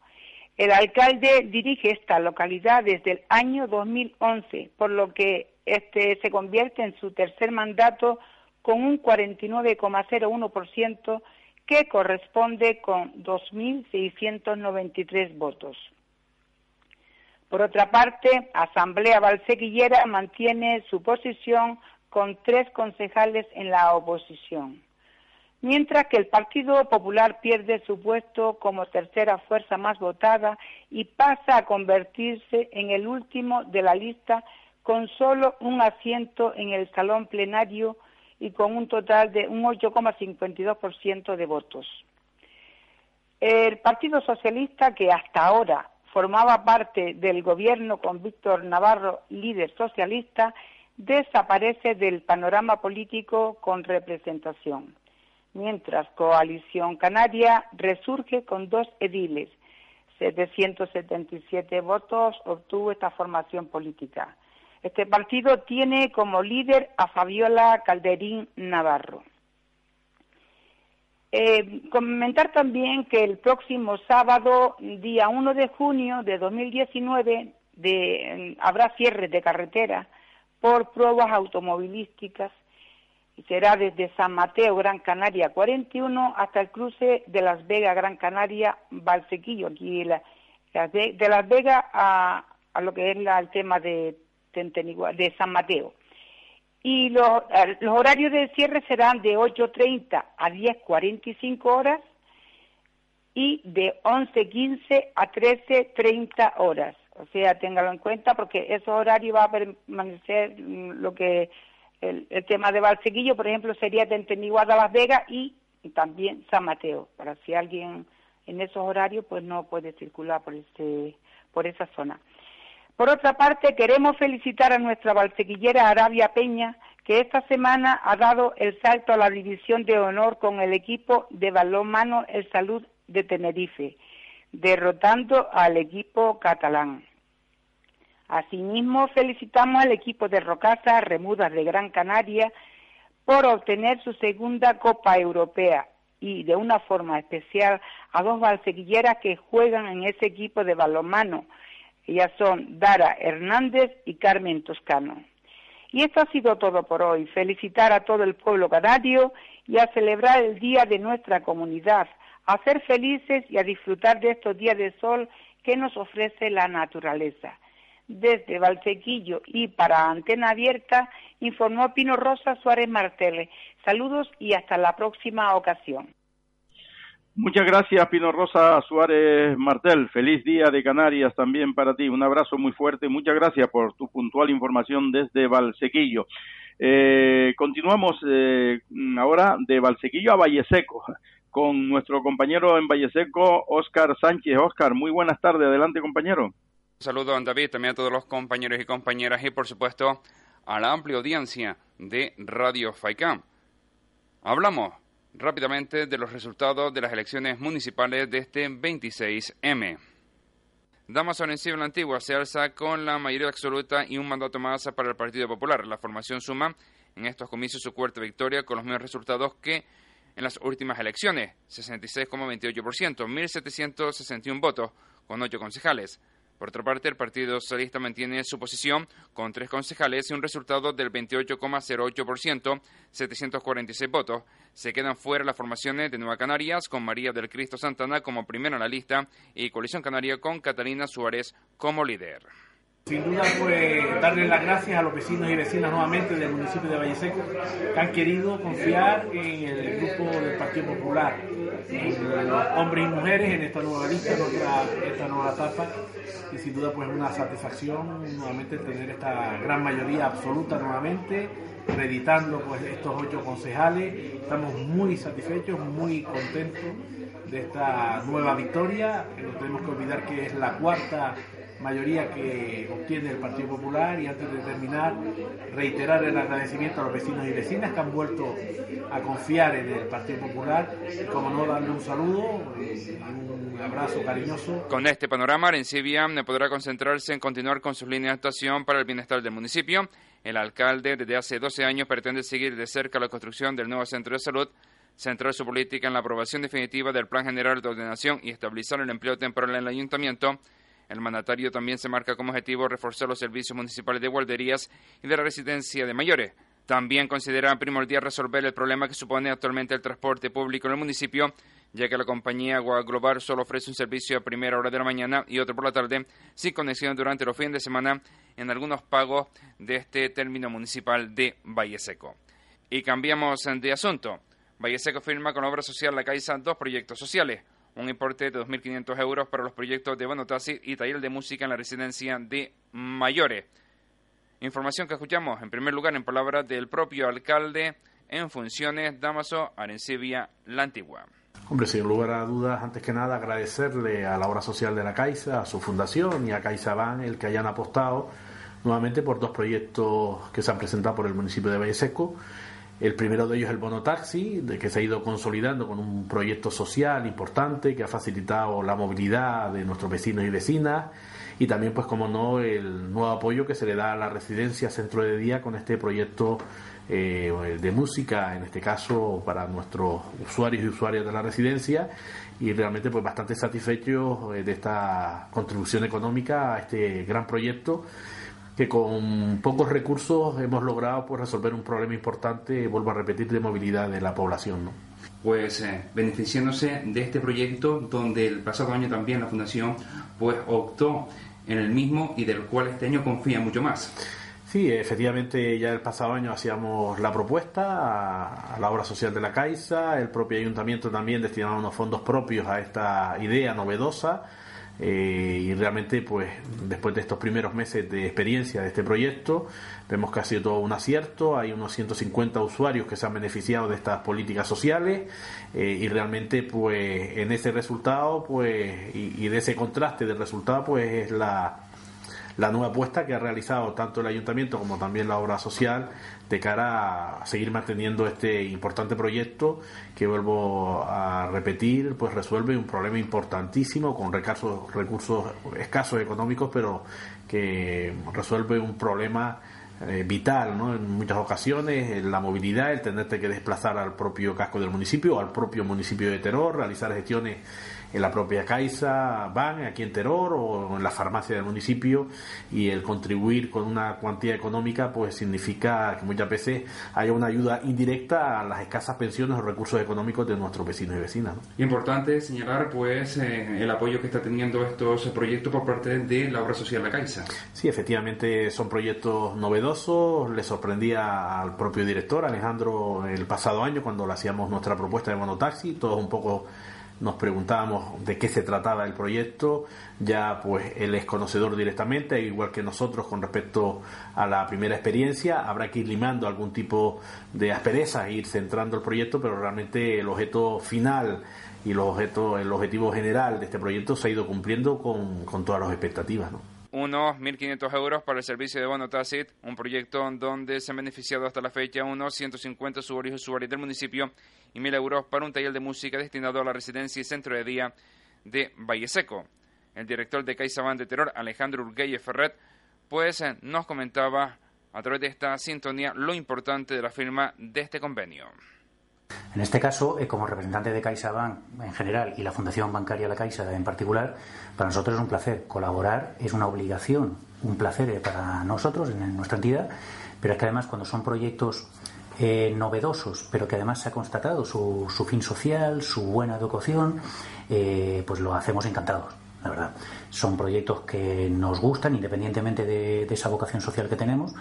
Speaker 14: El alcalde dirige esta localidad desde el año 2011, por lo que este se convierte en su tercer mandato con un 49,01% que corresponde con 2.693 votos. Por otra parte, Asamblea Valsequillera mantiene su posición con tres concejales en la oposición, mientras que el Partido Popular pierde su puesto como tercera fuerza más votada y pasa a convertirse en el último de la lista con solo un asiento en el salón plenario y con un total de un 8,52% de votos. El Partido Socialista, que hasta ahora formaba parte del gobierno con Víctor Navarro, líder socialista, desaparece del panorama político con representación, mientras Coalición Canaria resurge con dos ediles. 777 votos obtuvo esta formación política. Este partido tiene como líder a Fabiola Calderín Navarro. Eh, comentar también que el próximo sábado, día 1 de junio de 2019, de, habrá cierre de carretera por pruebas automovilísticas y será desde San Mateo, Gran Canaria 41 hasta el cruce de Las Vegas, Gran Canaria, Valsequillo, aquí de Las Vegas a, lo que es el tema de San Mateo y los, horarios de cierre serán de 8.30 a 10.45 horas y de 11.15 a 13.30 horas. O sea, téngalo en cuenta porque esos horarios va a permanecer mm, lo que el, tema de Valsequillo, por ejemplo, sería de Enteniguada Las Vegas y también San Mateo, para si alguien en esos horarios pues no puede circular por este por esa zona. Por otra parte, queremos felicitar a nuestra balsequillera Arabia Peña, que esta semana ha dado el salto a la división de honor con el equipo de balonmano El Salud de Tenerife, derrotando al equipo catalán. Asimismo, felicitamos al equipo de Rocasa Remudas de Gran Canaria por obtener su segunda Copa Europea y de una forma especial a dos balsequilleras que juegan en ese equipo de balonmano, ellas son Dara Hernández y Carmen Toscano. Y esto ha sido todo por hoy. Felicitar a todo el pueblo canario y a celebrar el día de nuestra comunidad, a ser felices y a disfrutar de estos días de sol que nos ofrece la naturaleza. Desde Valsequillo y para Antena Abierta, informó Pino Rosa Suárez Martele. Saludos y hasta la próxima ocasión.
Speaker 3: Muchas gracias, Pino Rosa Suárez Martel. Feliz día de Canarias también para ti. Un abrazo muy fuerte. Muchas gracias por tu puntual información desde Valsequillo. Eh, continuamos eh, ahora de Valsequillo a Valleseco con nuestro compañero en Valleseco, Óscar Sánchez. Óscar, muy buenas tardes. Adelante, compañero. Un
Speaker 15: saludo a David, también a todos los compañeros y compañeras y, por supuesto, a la amplia audiencia de Radio Faicán. Hablamos rápidamente de los resultados de las elecciones municipales de este 26M. Damas en la Antigua se alza con la mayoría absoluta y un mandato más para el Partido Popular. La formación suma en estos comicios su cuarta victoria con los mismos resultados que en las últimas elecciones, 66,28%, 1.761 votos con ocho concejales. Por otra parte, el Partido Socialista mantiene su posición con tres concejales y un resultado del 28,08%, 746 votos. Se quedan fuera las formaciones de Nueva Canarias con María del Cristo Santana como primera en la lista y Coalición Canaria con Catalina Suárez como líder.
Speaker 16: Sin duda, pues darle las gracias a los vecinos y vecinas nuevamente del municipio de Valle Seco que han querido confiar en el grupo del Partido Popular, en los hombres y mujeres en esta nueva lista, en esta nueva etapa. Y sin duda, pues una satisfacción nuevamente tener esta gran mayoría absoluta nuevamente, reeditando pues estos ocho concejales. Estamos muy satisfechos, muy contentos de esta nueva victoria. No tenemos que olvidar que es la cuarta mayoría que obtiene el Partido Popular y antes de terminar reiterar el agradecimiento a los vecinos y vecinas que han vuelto a confiar en el Partido Popular y como no darle un saludo y un abrazo cariñoso.
Speaker 15: Con este panorama, Arencibia podrá concentrarse en continuar con sus líneas de actuación para el bienestar del municipio. El alcalde desde hace 12 años pretende seguir de cerca la construcción del nuevo centro de salud centrar su política en la aprobación definitiva del Plan General de Ordenación y estabilizar el empleo temporal en el ayuntamiento, el mandatario también se marca como objetivo reforzar los servicios municipales de guarderías y de la residencia de mayores. También considera primordial resolver el problema que supone actualmente el transporte público en el municipio, ya que la compañía Agua Global solo ofrece un servicio a primera hora de la mañana y otro por la tarde, sin conexión durante los fines de semana en algunos pagos de este término municipal de Valle Seco. Y cambiamos de asunto. Valle Seco firma con obra social La Caixa dos proyectos sociales un importe de 2.500 euros para los proyectos de Bonotasi y taller de música en la residencia de mayores. Información que escuchamos en primer lugar en palabras del propio alcalde en funciones, Damaso Arencibia La Antigua.
Speaker 17: Hombre, sin lugar a dudas, antes que nada agradecerle a la obra social de la Caixa, a su fundación y a CaixaBank el que hayan apostado nuevamente por dos proyectos que se han presentado por el municipio de Valle Seco. El primero de ellos es el bono taxi, de que se ha ido consolidando con un proyecto social importante que ha facilitado la movilidad de nuestros vecinos y vecinas. Y también, pues como no, el nuevo apoyo que se le da a la residencia centro de día con este proyecto eh, de música, en este caso para nuestros usuarios y usuarias de la residencia. Y realmente pues bastante satisfechos eh, de esta contribución económica a este gran proyecto que con pocos recursos hemos logrado pues resolver un problema importante, vuelvo a repetir, de movilidad de la población. ¿no?
Speaker 15: Pues eh, beneficiándose de este proyecto donde el pasado año también la Fundación pues optó en el mismo y del cual este año confía mucho más.
Speaker 17: Sí, efectivamente ya el pasado año hacíamos la propuesta a, a, la obra social de la Caixa, el propio ayuntamiento también destinaba unos fondos propios a esta idea novedosa eh, y realmente pues después de estos primeros meses de experiencia de este proyecto vemos que ha sido todo un acierto, hay unos 150 usuarios que se han beneficiado de estas políticas sociales eh, y realmente pues en ese resultado pues y, y de ese contraste del resultado pues es la la nueva apuesta que ha realizado tanto el ayuntamiento como también la obra social de cara a seguir manteniendo este importante proyecto que vuelvo a repetir pues resuelve un problema importantísimo con recursos, recursos escasos económicos pero que resuelve un problema eh, vital ¿no? en muchas ocasiones la movilidad el tenerte que desplazar al propio casco del municipio o al propio municipio de Teror realizar gestiones en la propia Caixa, van aquí en Teror o en la farmacia del municipio y el contribuir con una cuantía económica pues significa que muchas veces haya una ayuda indirecta a las escasas pensiones o recursos económicos de nuestros vecinos y vecinas. ¿no?
Speaker 15: Importante señalar pues eh, el apoyo que está teniendo estos proyectos por parte de la obra social La Caixa.
Speaker 17: Sí, efectivamente son proyectos novedosos, le sorprendía al propio director Alejandro el pasado año cuando le hacíamos nuestra propuesta de monotaxi, todos un poco nos preguntábamos de qué se trataba el proyecto, ya pues él es conocedor directamente, igual que nosotros con respecto a la primera experiencia, habrá que ir limando algún tipo de asperezas e ir centrando el proyecto, pero realmente el objeto final y los objetos, el objetivo general de este proyecto se ha ido cumpliendo con, con todas las expectativas. ¿no?
Speaker 15: unos 1.500 euros para el servicio de bono Tacit, un proyecto donde se han beneficiado hasta la fecha unos 150 usuarios y usuarias del municipio y 1.000 euros para un taller de música destinado a la residencia y centro de día de Valle Seco. El director de CaixaBank de Terror, Alejandro Urgueye Ferret, pues nos comentaba a través de esta sintonía lo importante de la firma de este convenio.
Speaker 18: En este caso, eh, como representante de CaixaBank en general y la Fundación Bancaria La Caixa en particular, para nosotros es un placer. Colaborar es una obligación, un placer eh, para nosotros en nuestra entidad, pero es que además cuando son proyectos eh, novedosos, pero que además se ha constatado su, su fin social, su buena educación, eh, pues lo hacemos encantados, la verdad. Son proyectos que nos gustan, independientemente de, esa vocación social que tenemos.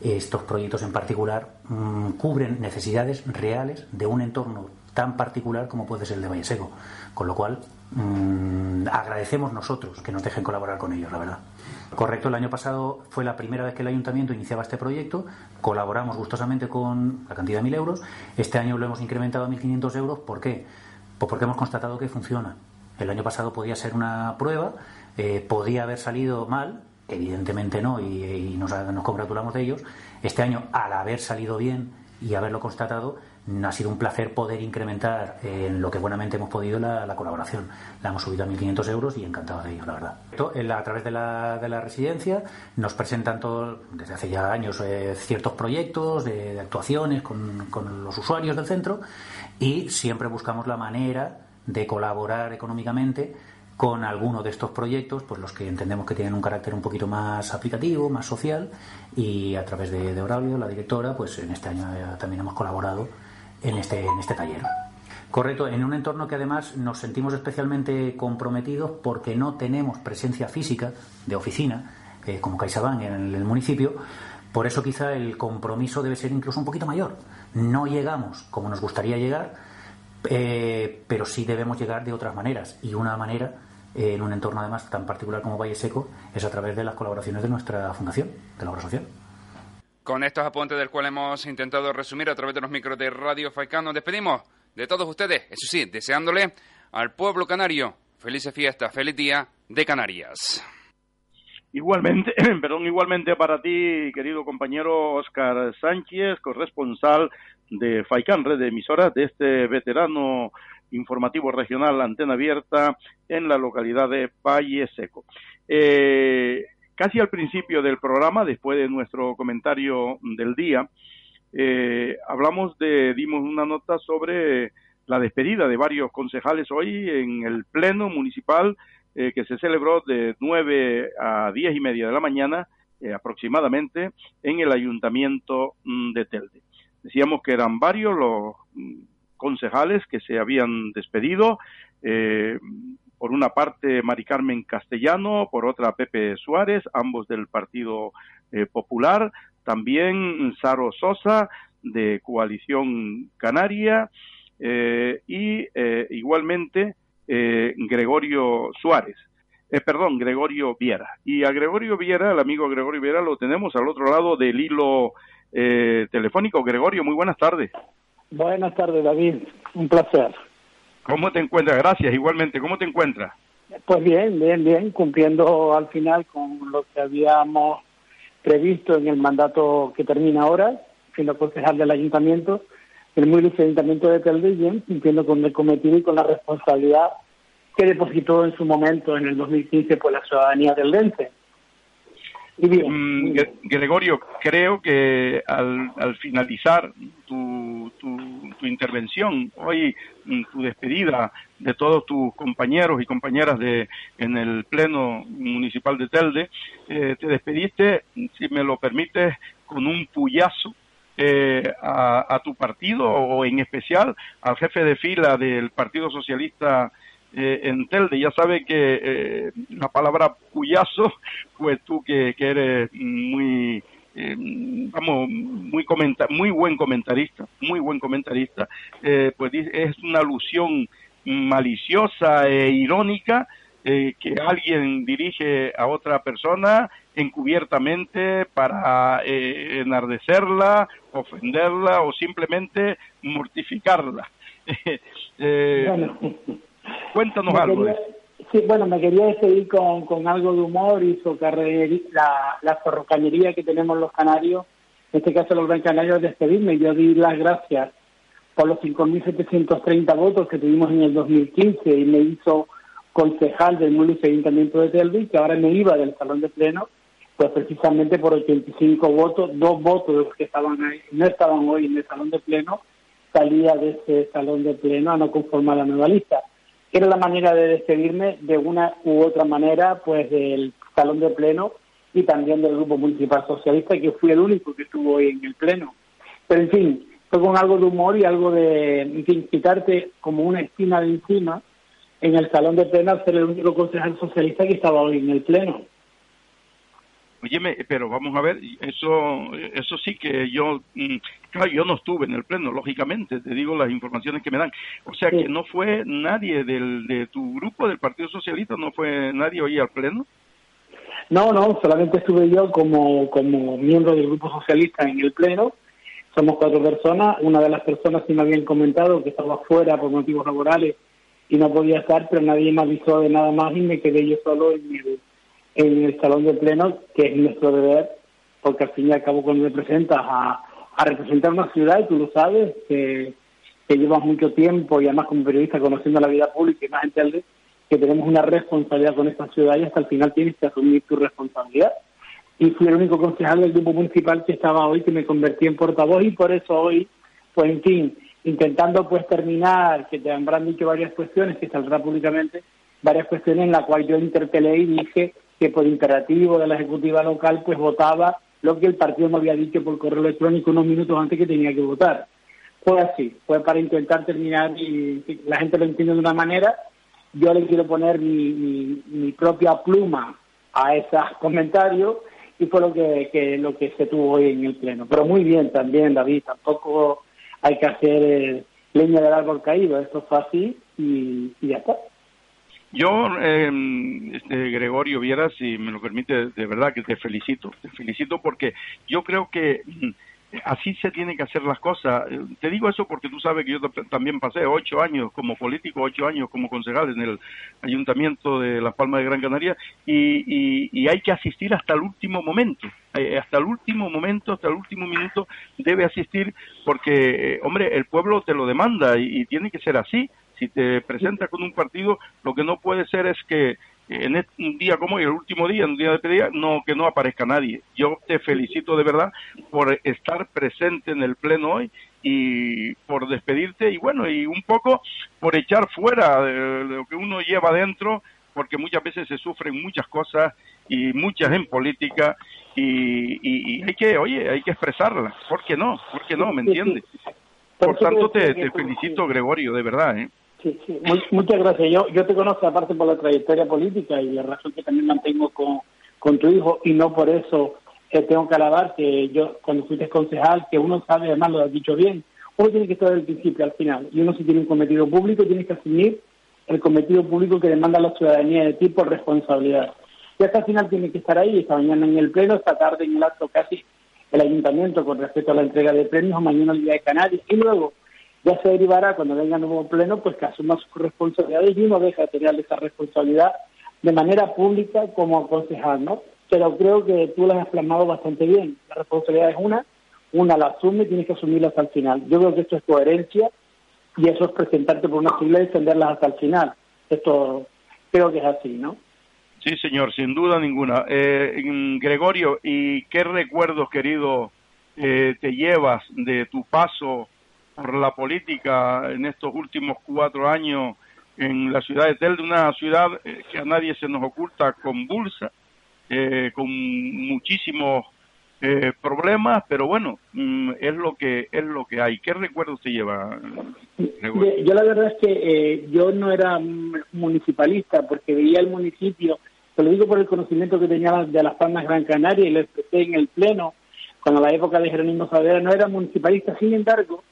Speaker 18: Estos proyectos en particular mmm, cubren necesidades reales de un entorno tan particular como puede ser el de Valle Seco. Con lo cual, mmm, agradecemos nosotros que nos dejen colaborar con ellos, la verdad. Correcto, el año pasado fue la primera vez que el ayuntamiento iniciaba este proyecto, colaboramos gustosamente con la cantidad de 1.000 euros, este año lo hemos incrementado a 1.500 euros, ¿por qué? Pues porque hemos constatado que funciona. El año pasado podía ser una prueba, eh, podía haber salido mal, evidentemente no, y, nos, nos, congratulamos de ellos. Este año, al haber salido bien y haberlo constatado, ha sido un placer poder incrementar en lo que buenamente hemos podido la, la colaboración. La hemos subido a 1.500 euros y encantado de ello, la verdad. A través de la, de la residencia nos presentan todo, desde hace ya años eh, ciertos proyectos de, actuaciones con, con los usuarios del centro y siempre buscamos la manera de colaborar económicamente con alguno de estos proyectos, pues los que entendemos que tienen un carácter un poquito más aplicativo, más social, y a través de, de la directora, pues en este año también hemos colaborado en este, en este taller. Correcto, en un entorno que además nos sentimos especialmente comprometidos porque no tenemos presencia física de oficina, eh, como CaixaBank en el, municipio, por eso quizá el compromiso debe ser incluso un poquito mayor. No llegamos como nos gustaría llegar, eh, pero sí debemos llegar de otras maneras. Y una manera, eh, en un entorno además tan particular como Valle Seco, es a través de las colaboraciones de nuestra fundación, de la obra social.
Speaker 15: Con estos apuntes del cual hemos intentado resumir a través de los micros de Radio Faicán, nos despedimos de todos ustedes, eso sí, deseándole al pueblo canario felices fiestas, feliz día de Canarias.
Speaker 3: Igualmente, perdón, igualmente para ti, querido compañero Oscar Sánchez, corresponsal de FAICAN, red de emisoras de este veterano informativo regional Antena Abierta en la localidad de Valle Seco. Eh, casi al principio del programa, después de nuestro comentario del día, eh, hablamos de, dimos una nota sobre la despedida de varios concejales hoy en el Pleno Municipal eh, que se celebró de 9 a 10 y media de la mañana eh, aproximadamente en el Ayuntamiento mm, de Telde. Decíamos que eran varios los mm, concejales que se habían despedido. Eh, por una parte, Mari Carmen Castellano, por otra, Pepe Suárez, ambos del Partido Popular. También Saro Sosa, de Coalición Canaria. y igualmente eh, Gregorio Suárez, eh, perdón, Gregorio Viera. Y a Gregorio Viera, el amigo Gregorio Viera, lo tenemos al otro lado del hilo eh, telefónico. Gregorio, muy buenas tardes.
Speaker 19: Buenas tardes, David. Un placer.
Speaker 3: ¿Cómo te encuentras? Gracias, igualmente. ¿Cómo te encuentras?
Speaker 19: Pues bien, bien, bien, cumpliendo al final con lo que habíamos previsto en el mandato que termina ahora, siendo concejal del ayuntamiento, el muy Ayuntamiento de Telde, bien, cumpliendo con el cometido y con la responsabilidad que depositó en su momento, en el 2015, por la ciudadanía del Lente.
Speaker 3: Bien, mm, Gregorio, creo que al, al finalizar tu, tu, intervención, hoy mm, tu despedida de todos tus compañeros y compañeras de en el Pleno Municipal de Telde, eh, te despediste, si me lo permites, con un puyazo eh, a, tu partido o en especial al jefe de fila del Partido Socialista eh, en Telde. Ya sabe que eh, la palabra puyazo, pues tú que, eres muy, vamos, muy, comenta muy buen comentarista, muy buen comentarista, pues es una alusión maliciosa e irónica que alguien dirige a otra persona encubiertamente para eh, enardecerla, ofenderla o simplemente mortificarla. eh, cuéntanos algo.
Speaker 19: sí, bueno, me quería despedir con, con algo de humor y sobre la, la ferrocañería que tenemos los canarios, en este caso los gran canarios, despedirme. Yo di las gracias por los 5.730 votos que tuvimos en el 2015 y me hizo concejal del municipio Ayuntamiento de Telvi, que ahora me iba del salón de pleno pues precisamente por 85 votos, dos votos de los que estaban ahí, no estaban hoy en el salón de pleno, salía de ese salón de pleno a no conformar la nueva lista. Era la manera de despedirme de una u otra manera, pues del salón de pleno y también del Grupo Municipal Socialista, que fui el único que estuvo hoy en el pleno. Pero en fin, fue con algo de humor y algo de, en fin, quitarte como una esquina de encima en el salón de pleno al ser el único concejal socialista que estaba hoy en el pleno.
Speaker 3: Óyeme, pero vamos a ver, eso eso sí que yo, mm, claro, yo no estuve en el pleno, lógicamente, te digo las informaciones que me dan. O sea que no fue nadie del, de tu grupo, del Partido Socialista, no fue nadie hoy al pleno.
Speaker 19: No, no, solamente estuve yo como, como miembro del Grupo Socialista en el Pleno. Somos cuatro personas. Una de las personas sí me habían comentado que estaba fuera por motivos laborales y no podía estar, pero nadie me avisó de nada más y me quedé yo solo en el, en el salón de pleno, que es nuestro deber, porque al fin y al cabo cuando representas a, a representar una ciudad, y tú lo sabes, que, que llevas mucho tiempo y además como periodista conociendo la vida pública y más gente que tenemos una responsabilidad con esta ciudad y hasta el final tienes que asumir tu responsabilidad. Y fui el único concejal del grupo municipal que estaba hoy, que me convertí en portavoz y por eso hoy, pues en fin, intentando pues terminar, que te habrán dicho varias cuestiones, que saldrá públicamente, varias cuestiones en las cuales yo interpelé y dije que por imperativo de la ejecutiva local pues votaba lo que el partido me había dicho por correo electrónico unos minutos antes que tenía que votar. Fue así, fue para intentar terminar y la gente lo entiende de una manera. Yo le quiero poner mi, propia pluma a esos comentarios y fue lo que, lo que se tuvo hoy en el pleno. Pero muy bien también, David, tampoco hay que hacer eh, leña del árbol caído, esto fue así y ya está.
Speaker 3: Yo, eh, este, Gregorio Viera, si me lo permite, de verdad que te felicito, te felicito porque yo creo que mm, así se tienen que hacer las cosas. Eh, Te digo eso porque tú sabes que yo también pasé ocho años como político, ocho años como concejal en el Ayuntamiento de Las Palmas de Gran Canaria y, hay que asistir hasta el último momento. Eh, Hasta el último momento, hasta el último minuto debe asistir porque, eh, hombre, el pueblo te lo demanda y tiene que ser así. Si te presentas con un partido, lo que no puede ser es que en este- un día como hoy, el último día, un día de pedida, no, que no aparezca nadie. Yo te felicito de verdad por estar presente en el pleno hoy y por despedirte y bueno, y un poco por echar fuera de, lo que uno lleva dentro, porque muchas veces se sufren muchas cosas y muchas en política y, y- y hay que, oye, hay que expresarlas. ¿Por qué no? ¿Por qué no? ¿Me entiendes? Por tanto, te, te felicito, Gregorio, de verdad, ¿eh?
Speaker 19: Sí, sí, mu- muchas gracias. Yo, yo te conozco aparte por la trayectoria política y la razón que también mantengo con, con tu hijo y no por eso eh, tengo que alabar que yo cuando fuiste concejal, que uno sabe, además lo has dicho bien, uno tiene que estar del principio al final y uno si tiene un cometido público tiene que asumir el cometido público que demanda la ciudadanía de ti por responsabilidad. Y hasta el final tiene que estar ahí, esta mañana en el pleno, esta tarde en el acto casi el ayuntamiento con respecto a la entrega de premios, mañana el Día de Canarias y luego ya se derivará cuando venga el nuevo pleno, pues que asuma sus responsabilidades y uno deja de tener esa responsabilidad de manera pública como concejal, ¿no? Pero creo que tú la has plasmado bastante bien. La responsabilidad es una, una la asume y tienes que asumirla hasta el final. Yo creo que esto es coherencia y eso es presentarte por una sigla y defenderlas hasta el final. Esto creo que es así, ¿no?
Speaker 3: Sí, señor, sin duda ninguna. Eh, Gregorio, ¿y qué recuerdos, querido, eh, te llevas de tu paso por la política en estos últimos cuatro años en la ciudad de Telde, una ciudad eh, que a nadie se nos oculta, convulsa, eh, con muchísimos eh, problemas, pero bueno, mm, es lo que es lo que hay. ¿Qué recuerdos te lleva?
Speaker 19: Yo, yo la verdad es que eh, yo no era municipalista porque veía el municipio, te lo digo por el conocimiento que tenía de las Palmas Gran Canaria y lo expresé en el Pleno, cuando la época de Jerónimo Saavedra no era municipalista, sin embargo,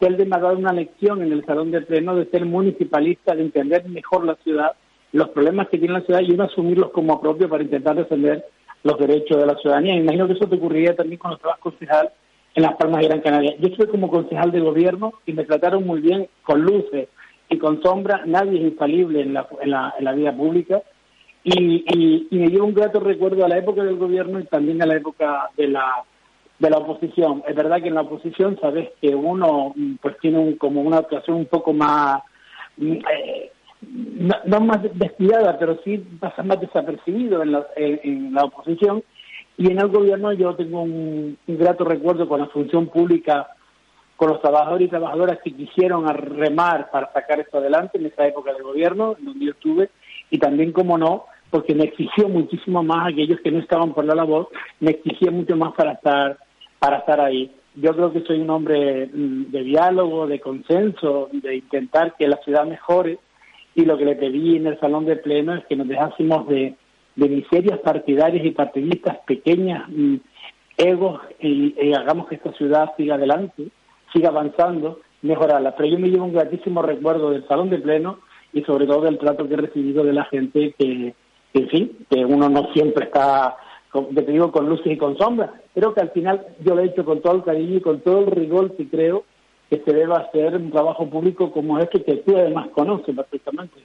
Speaker 19: me ha dado una lección en el Salón de Pleno de ser municipalista, de entender mejor la ciudad, los problemas que tiene la ciudad y uno asumirlos como propio para intentar defender los derechos de la ciudadanía. Imagino que eso te ocurriría también cuando estabas concejal en Las Palmas de Gran Canaria. Yo estuve como concejal de gobierno y me trataron muy bien con luces y con sombras. Nadie es infalible en la, en la, en la vida pública. Y, y, y me llevo un grato recuerdo a la época del gobierno y también a la época de la de la oposición. Es verdad que en la oposición sabes que uno mm, pues tiene un- como una actuación un poco más mm, eh, no, más descuidada, pero sí pasa más desapercibido en la, en, en la oposición. Y en el gobierno yo tengo un, un grato recuerdo con la función pública, con los trabajadores y trabajadoras que quisieron remar para sacar esto adelante en esa época del gobierno, donde yo estuve, y también, como no, porque me exigió muchísimo más aquellos que no estaban por la labor, me exigía mucho más para estar, para estar ahí. Yo creo que soy un hombre mm, de diálogo, de consenso, de intentar que la ciudad mejore, y lo que le pedí en el salón de pleno es que nos dejásemos de, de miserias partidarias y partidistas pequeñas, mm, egos, y, hagamos que esta ciudad siga adelante, siga avanzando, mejorarla. Pero yo me llevo un gratísimo recuerdo del salón de pleno y sobre todo del trato que he recibido de la gente que, que, en fin, que uno no siempre está, con- te digo, con luces y con sombras. Creo que al final yo lo he hecho con todo el cariño y con todo el rigor que creo que se deba hacer un trabajo público como este que tú además conoces perfectamente.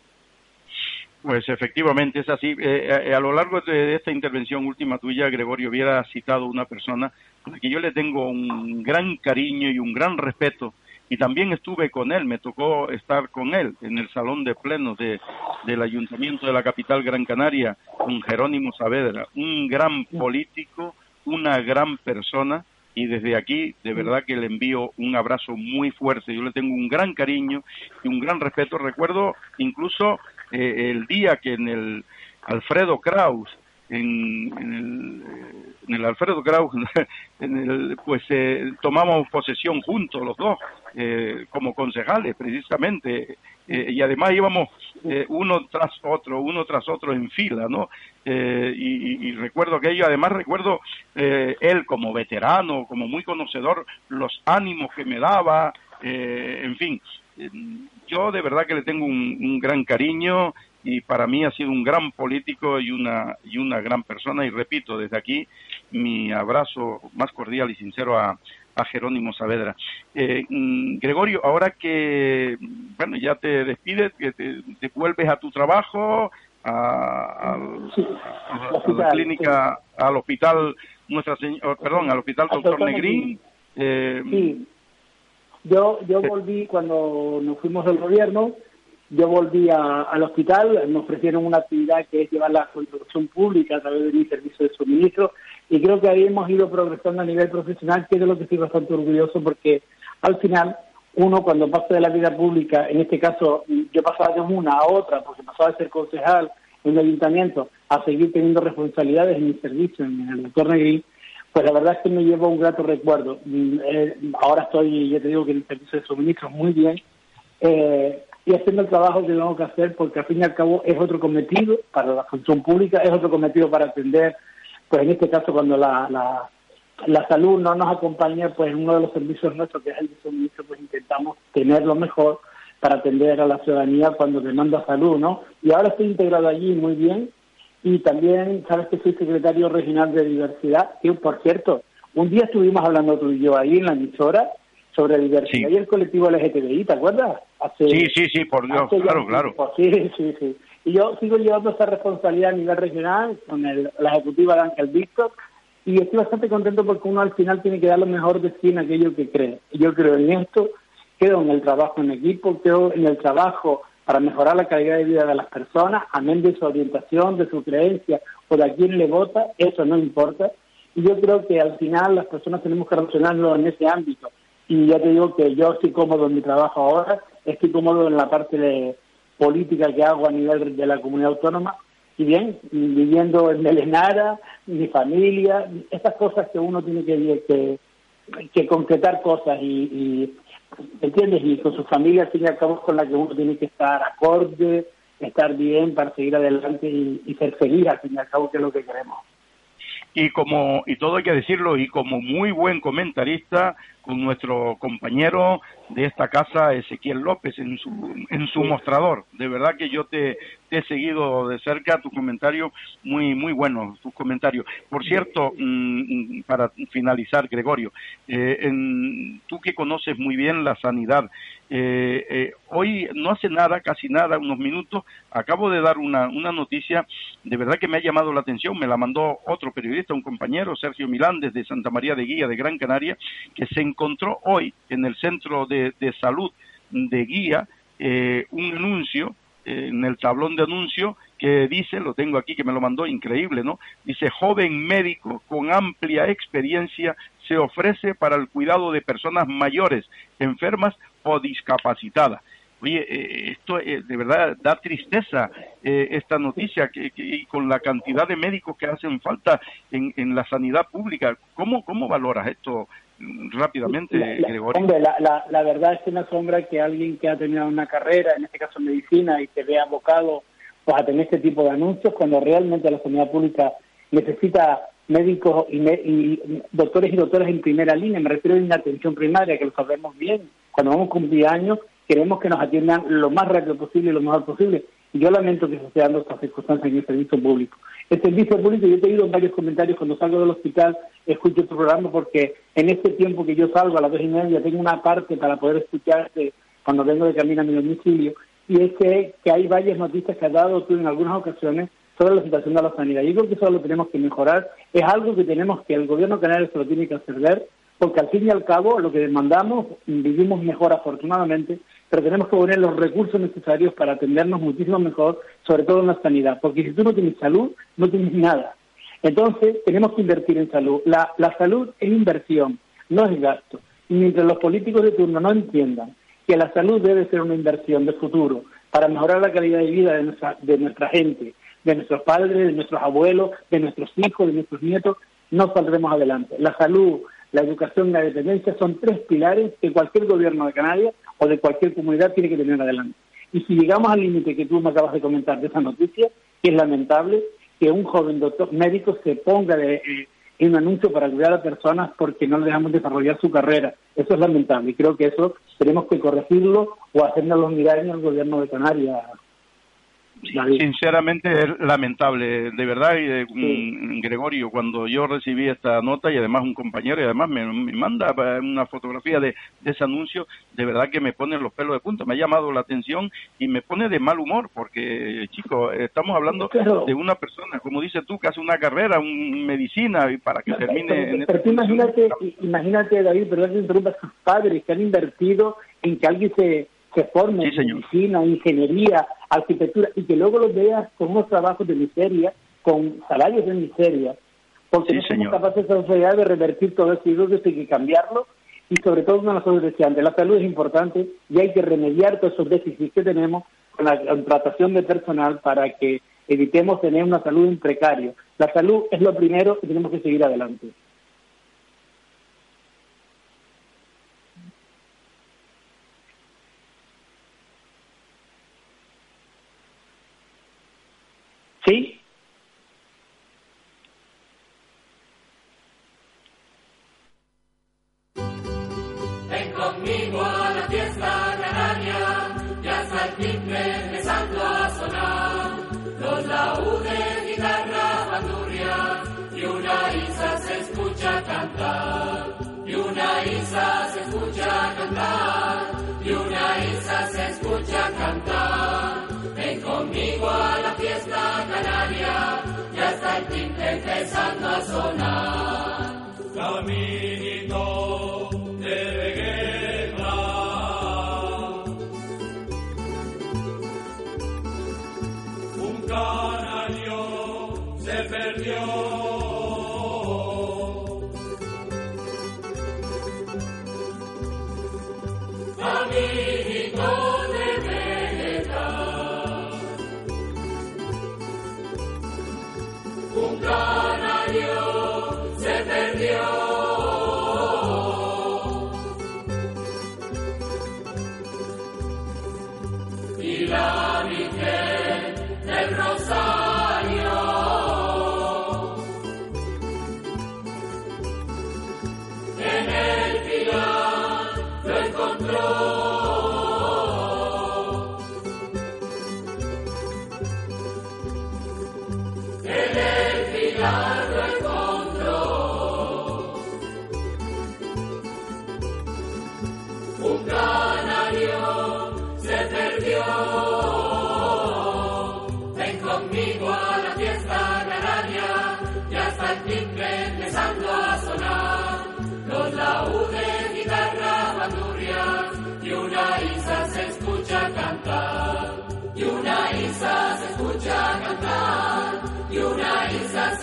Speaker 3: Pues efectivamente es así. Eh, eh, a lo largo de esta intervención última tuya, Gregorio hubiera citado una persona a la que yo le tengo un gran cariño y un gran respeto. Y también estuve con él, me tocó estar con él en el salón de plenos de, del Ayuntamiento de la capital Gran Canaria, con Jerónimo Saavedra, un gran político, una gran persona, y desde aquí de verdad que le envío un abrazo muy fuerte. Yo le tengo un gran cariño y un gran respeto. Recuerdo incluso eh, el día que en el Alfredo Kraus, en, en el, eh, en el Alfredo Kraus, en el, pues eh, tomamos posesión juntos los dos, eh, como concejales precisamente, eh, y además íbamos eh, uno tras otro, uno tras otro en fila, ¿no? Y, y- recuerdo aquello, además recuerdo él como veterano, como muy conocedor, los ánimos que me daba, en fin, yo de verdad que le tengo un, un gran cariño y para mí ha sido un gran político y una, y una gran persona. Y repito, desde aquí mi abrazo más cordial y sincero a, a Jerónimo Saavedra. Eh, mm, Gregorio, ahora que, bueno, ya te despides, que te, te vuelves a tu trabajo, a, al- a- a la clínica, al hospital Nuestra Señora, perdón, al hospital
Speaker 19: Al
Speaker 3: Doctor
Speaker 19: doctor
Speaker 3: Negrín. eh,
Speaker 19: Sí. Yo, yo volví cuando nos fuimos del gobierno, yo volví a- al hospital, me ofrecieron una actividad que es llevar la construcción pública a través de mi servicio de suministro y creo que ahí hemos ido progresando a nivel profesional, que es de lo que estoy bastante orgulloso porque al final uno cuando pasa de la vida pública, en este caso yo pasaba de una a otra porque pasaba de ser concejal en el ayuntamiento a seguir teniendo responsabilidades en mi servicio en el doctor Negrín, pues la verdad es que me llevo un grato recuerdo. Mm, eh, ahora estoy, ya te digo que el servicio de suministro muy bien eh, y haciendo el trabajo que tengo que hacer porque al fin y al cabo es otro cometido para la función pública, es otro cometido para atender, pues en este caso cuando la, la, salud no nos acompaña, pues uno de los servicios nuestros que es el de suministro, pues intentamos tenerlo mejor para atender a la ciudadanía cuando demanda salud, ¿no? Y ahora estoy integrado allí muy bien y también sabes que soy secretario regional de diversidad, que por cierto, un día estuvimos hablando tú y yo ahí en la emisora sobre diversidad y el colectivo LGTBI, ¿te acuerdas? Hace,
Speaker 3: sí, sí, sí, por Dios, claro, claro.
Speaker 19: Sí, sí, sí. Y yo sigo llevando esa responsabilidad a nivel regional con el- la ejecutiva de Ángel Víctor y estoy bastante contento porque uno al final tiene que dar lo mejor de sí en aquello que cree. Yo creo en esto, creo en el trabajo en equipo, creo en el trabajo para mejorar la calidad de vida de las personas, amén de su orientación, de su creencia o de a quién le vota, eso no importa. Y yo creo que al final las personas tenemos que relacionarlo en ese ámbito. Y ya te digo que yo estoy cómodo en mi trabajo ahora, estoy cómodo en la parte de política que hago a nivel de la comunidad autónoma y bien, viviendo en Melenara, mi familia, estas cosas que uno tiene que, que, que concretar cosas y, y, ¿entiendes? Y con su familia, al fin y al cabo, con la que uno tiene que estar acorde, estar bien para seguir adelante y, y ser feliz, al fin y al cabo, que es lo que queremos.
Speaker 3: y como y todo hay que decirlo y como muy buen comentarista con nuestro compañero de esta casa Ezequiel López en su en su mostrador. De verdad que yo te, he seguido de cerca tus comentarios muy muy buenos tus comentarios. Por cierto mm, para finalizar Gregorio eh, en- tú que conoces muy bien la sanidad eh, eh, hoy no hace nada casi nada unos minutos acabo de dar una una noticia de verdad que me ha llamado la atención me la mandó otro periodista un compañero Sergio Milán desde Santa María de Guía de Gran Canaria que se encontró hoy en el centro de, salud de Guía eh, un anuncio eh, en el tablón de anuncio que dice, lo tengo aquí que me lo mandó, increíble, ¿no? Dice, joven médico con amplia experiencia se ofrece para el cuidado de personas mayores, enfermas o discapacitadas. Oye, eh, esto de verdad da tristeza esta noticia que, y con la cantidad de médicos que hacen falta en, en la sanidad pública. ¿Cómo, cómo valoras esto rápidamente,
Speaker 19: La- la-
Speaker 3: Gregorio?
Speaker 19: Hombre, la, la, la verdad es que me asombra que alguien que ha terminado una carrera, en este caso medicina, y se ve abocado pues, a tener este tipo de anuncios, cuando realmente la sanidad pública necesita médicos y, me- y doctores y doctoras en primera línea. Me refiero a una atención primaria, que lo sabemos bien. Cuando vamos a cumplir años, queremos que nos atiendan lo más rápido posible y lo mejor posible. Yo lamento que se esté dando estas circunstancias en el servicio público. El servicio público, yo te digo en varios comentarios cuando salgo del hospital, escucho tu programa porque en este tiempo que yo salgo a las dos y media tengo una parte para poder escucharte cuando vengo de camino a mi domicilio y es que, que hay varias noticias que has dado tú en algunas ocasiones sobre la situación de la sanidad. Yo creo que eso lo tenemos que mejorar. Es algo que tenemos que el gobierno canario se lo tiene que hacer ver porque al fin y al cabo lo que demandamos, vivimos mejor afortunadamente, pero tenemos que poner los recursos necesarios para atendernos muchísimo mejor, sobre todo en la sanidad, porque si tú no tienes salud, no tienes nada. Entonces, tenemos que invertir en salud. La, la salud es inversión, no es gasto. Y mientras los políticos de turno no entiendan que la salud debe ser una inversión de futuro para mejorar la calidad de vida de nuestra, de nuestra gente, de nuestros padres, de nuestros abuelos, de nuestros hijos, de nuestros nietos, no saldremos adelante. La salud, la educación y la dependencia son tres pilares que cualquier gobierno de Canarias o de cualquier comunidad tiene que tener adelante. Y si llegamos al límite que tú me acabas de comentar de esa noticia, es lamentable que un joven doctor médico se ponga de, eh, en un anuncio para cuidar a personas porque no le dejamos desarrollar su carrera. Eso es lamentable y creo que eso tenemos que corregirlo o hacernos mirar en el gobierno de Canarias.
Speaker 20: Sinceramente es lamentable, de verdad, y, mm, Gregorio, cuando yo recibí esta nota y además un compañero y además me, me manda una fotografía de, de ese anuncio, de verdad que me pone los pelos de punta, me ha llamado la atención y me pone de mal humor porque, chicos, estamos hablando
Speaker 19: Claro.
Speaker 20: de una persona, como dices tú, que hace una carrera, un medicina y para que termine en
Speaker 19: Pero tú imagínate, imagínate, David, perdón que interrumpa, sus padres que han invertido en que alguien se, se forme en medicina, ingeniería, arquitectura, y que luego los veas con unos trabajos de miseria, con salarios de miseria, porque no somos capaces de sociedad de revertir todo eso y eso hay que cambiarlo, y sobre todo una de las cosas decía antes, la salud es importante y hay que remediar todos esos déficits que tenemos con la contratación de personal para que evitemos tener una salud en precario. La salud es lo primero y tenemos que seguir adelante.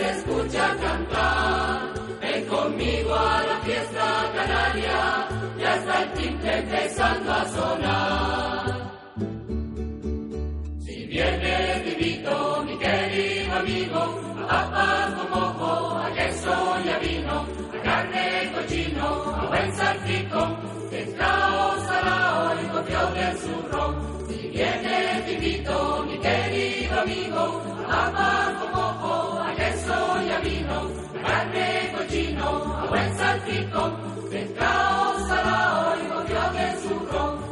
Speaker 21: Se escucha cantar. Ven conmigo a la fiesta canaria, ya está el timbre empezando a sonar. Si vienes vivito, mi querido amigo, a papas con mojo, a queso y a vino, a carne cochino, a buen salpicón, pescado salado y copio del zurrón. Si vienes vivito, mi querido amigo, a papas con mojo, a queso y a vino, carne cochino, a buen salpicón, pescado salado y copio del zurrón.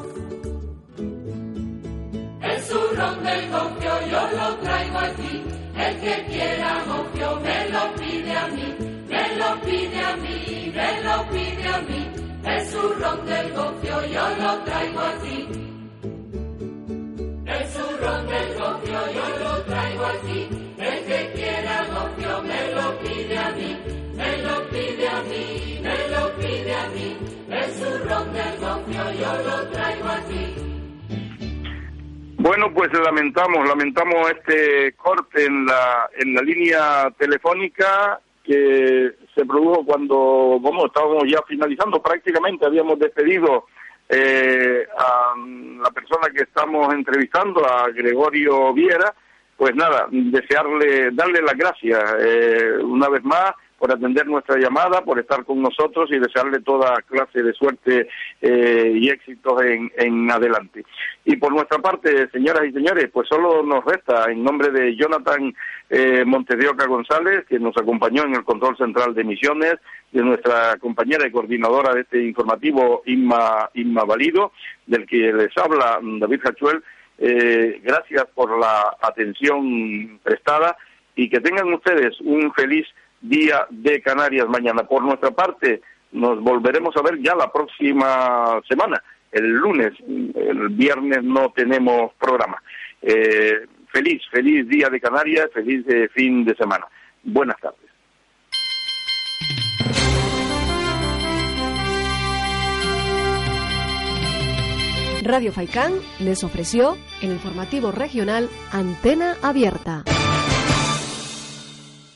Speaker 21: El zurrón del gofio yo lo traigo aquí. El que quiera gofio me lo pide a mí. Me lo pide a mí, me lo pide a mí. El zurrón del gofio yo lo traigo aquí. El zurrón del gofio yo lo traigo aquí. El que quiera me lo pide a mí. Me lo pide a mí, me lo pide a mí. Yo lo traigo aquí.
Speaker 20: Bueno, pues lamentamos, lamentamos este corte en la, en la línea telefónica que se produjo cuando, como estábamos ya finalizando, prácticamente habíamos despedido eh, a la persona que estamos entrevistando, a Gregorio Viera, pues nada, desearle, darle las gracias eh, una vez más por atender nuestra llamada, por estar con nosotros y desearle toda clase de suerte eh, y éxitos en, en adelante. Y por nuestra parte, señoras y señores, pues solo nos resta, en nombre de Jonathan eh, Montedioca González, que nos acompañó en el control central de emisiones, de nuestra compañera y coordinadora de este informativo, Inma, Inma Valido, del que les habla mm, David Hachuel, eh, gracias por la atención prestada y que tengan ustedes un feliz día de Canarias mañana. Por nuestra parte, nos volveremos a ver ya la próxima semana, el lunes. El viernes no tenemos programa. Eh, feliz, feliz día de Canarias, feliz fin de semana. Buenas tardes.
Speaker 2: Radio Faicán les ofreció el informativo regional Antena Abierta.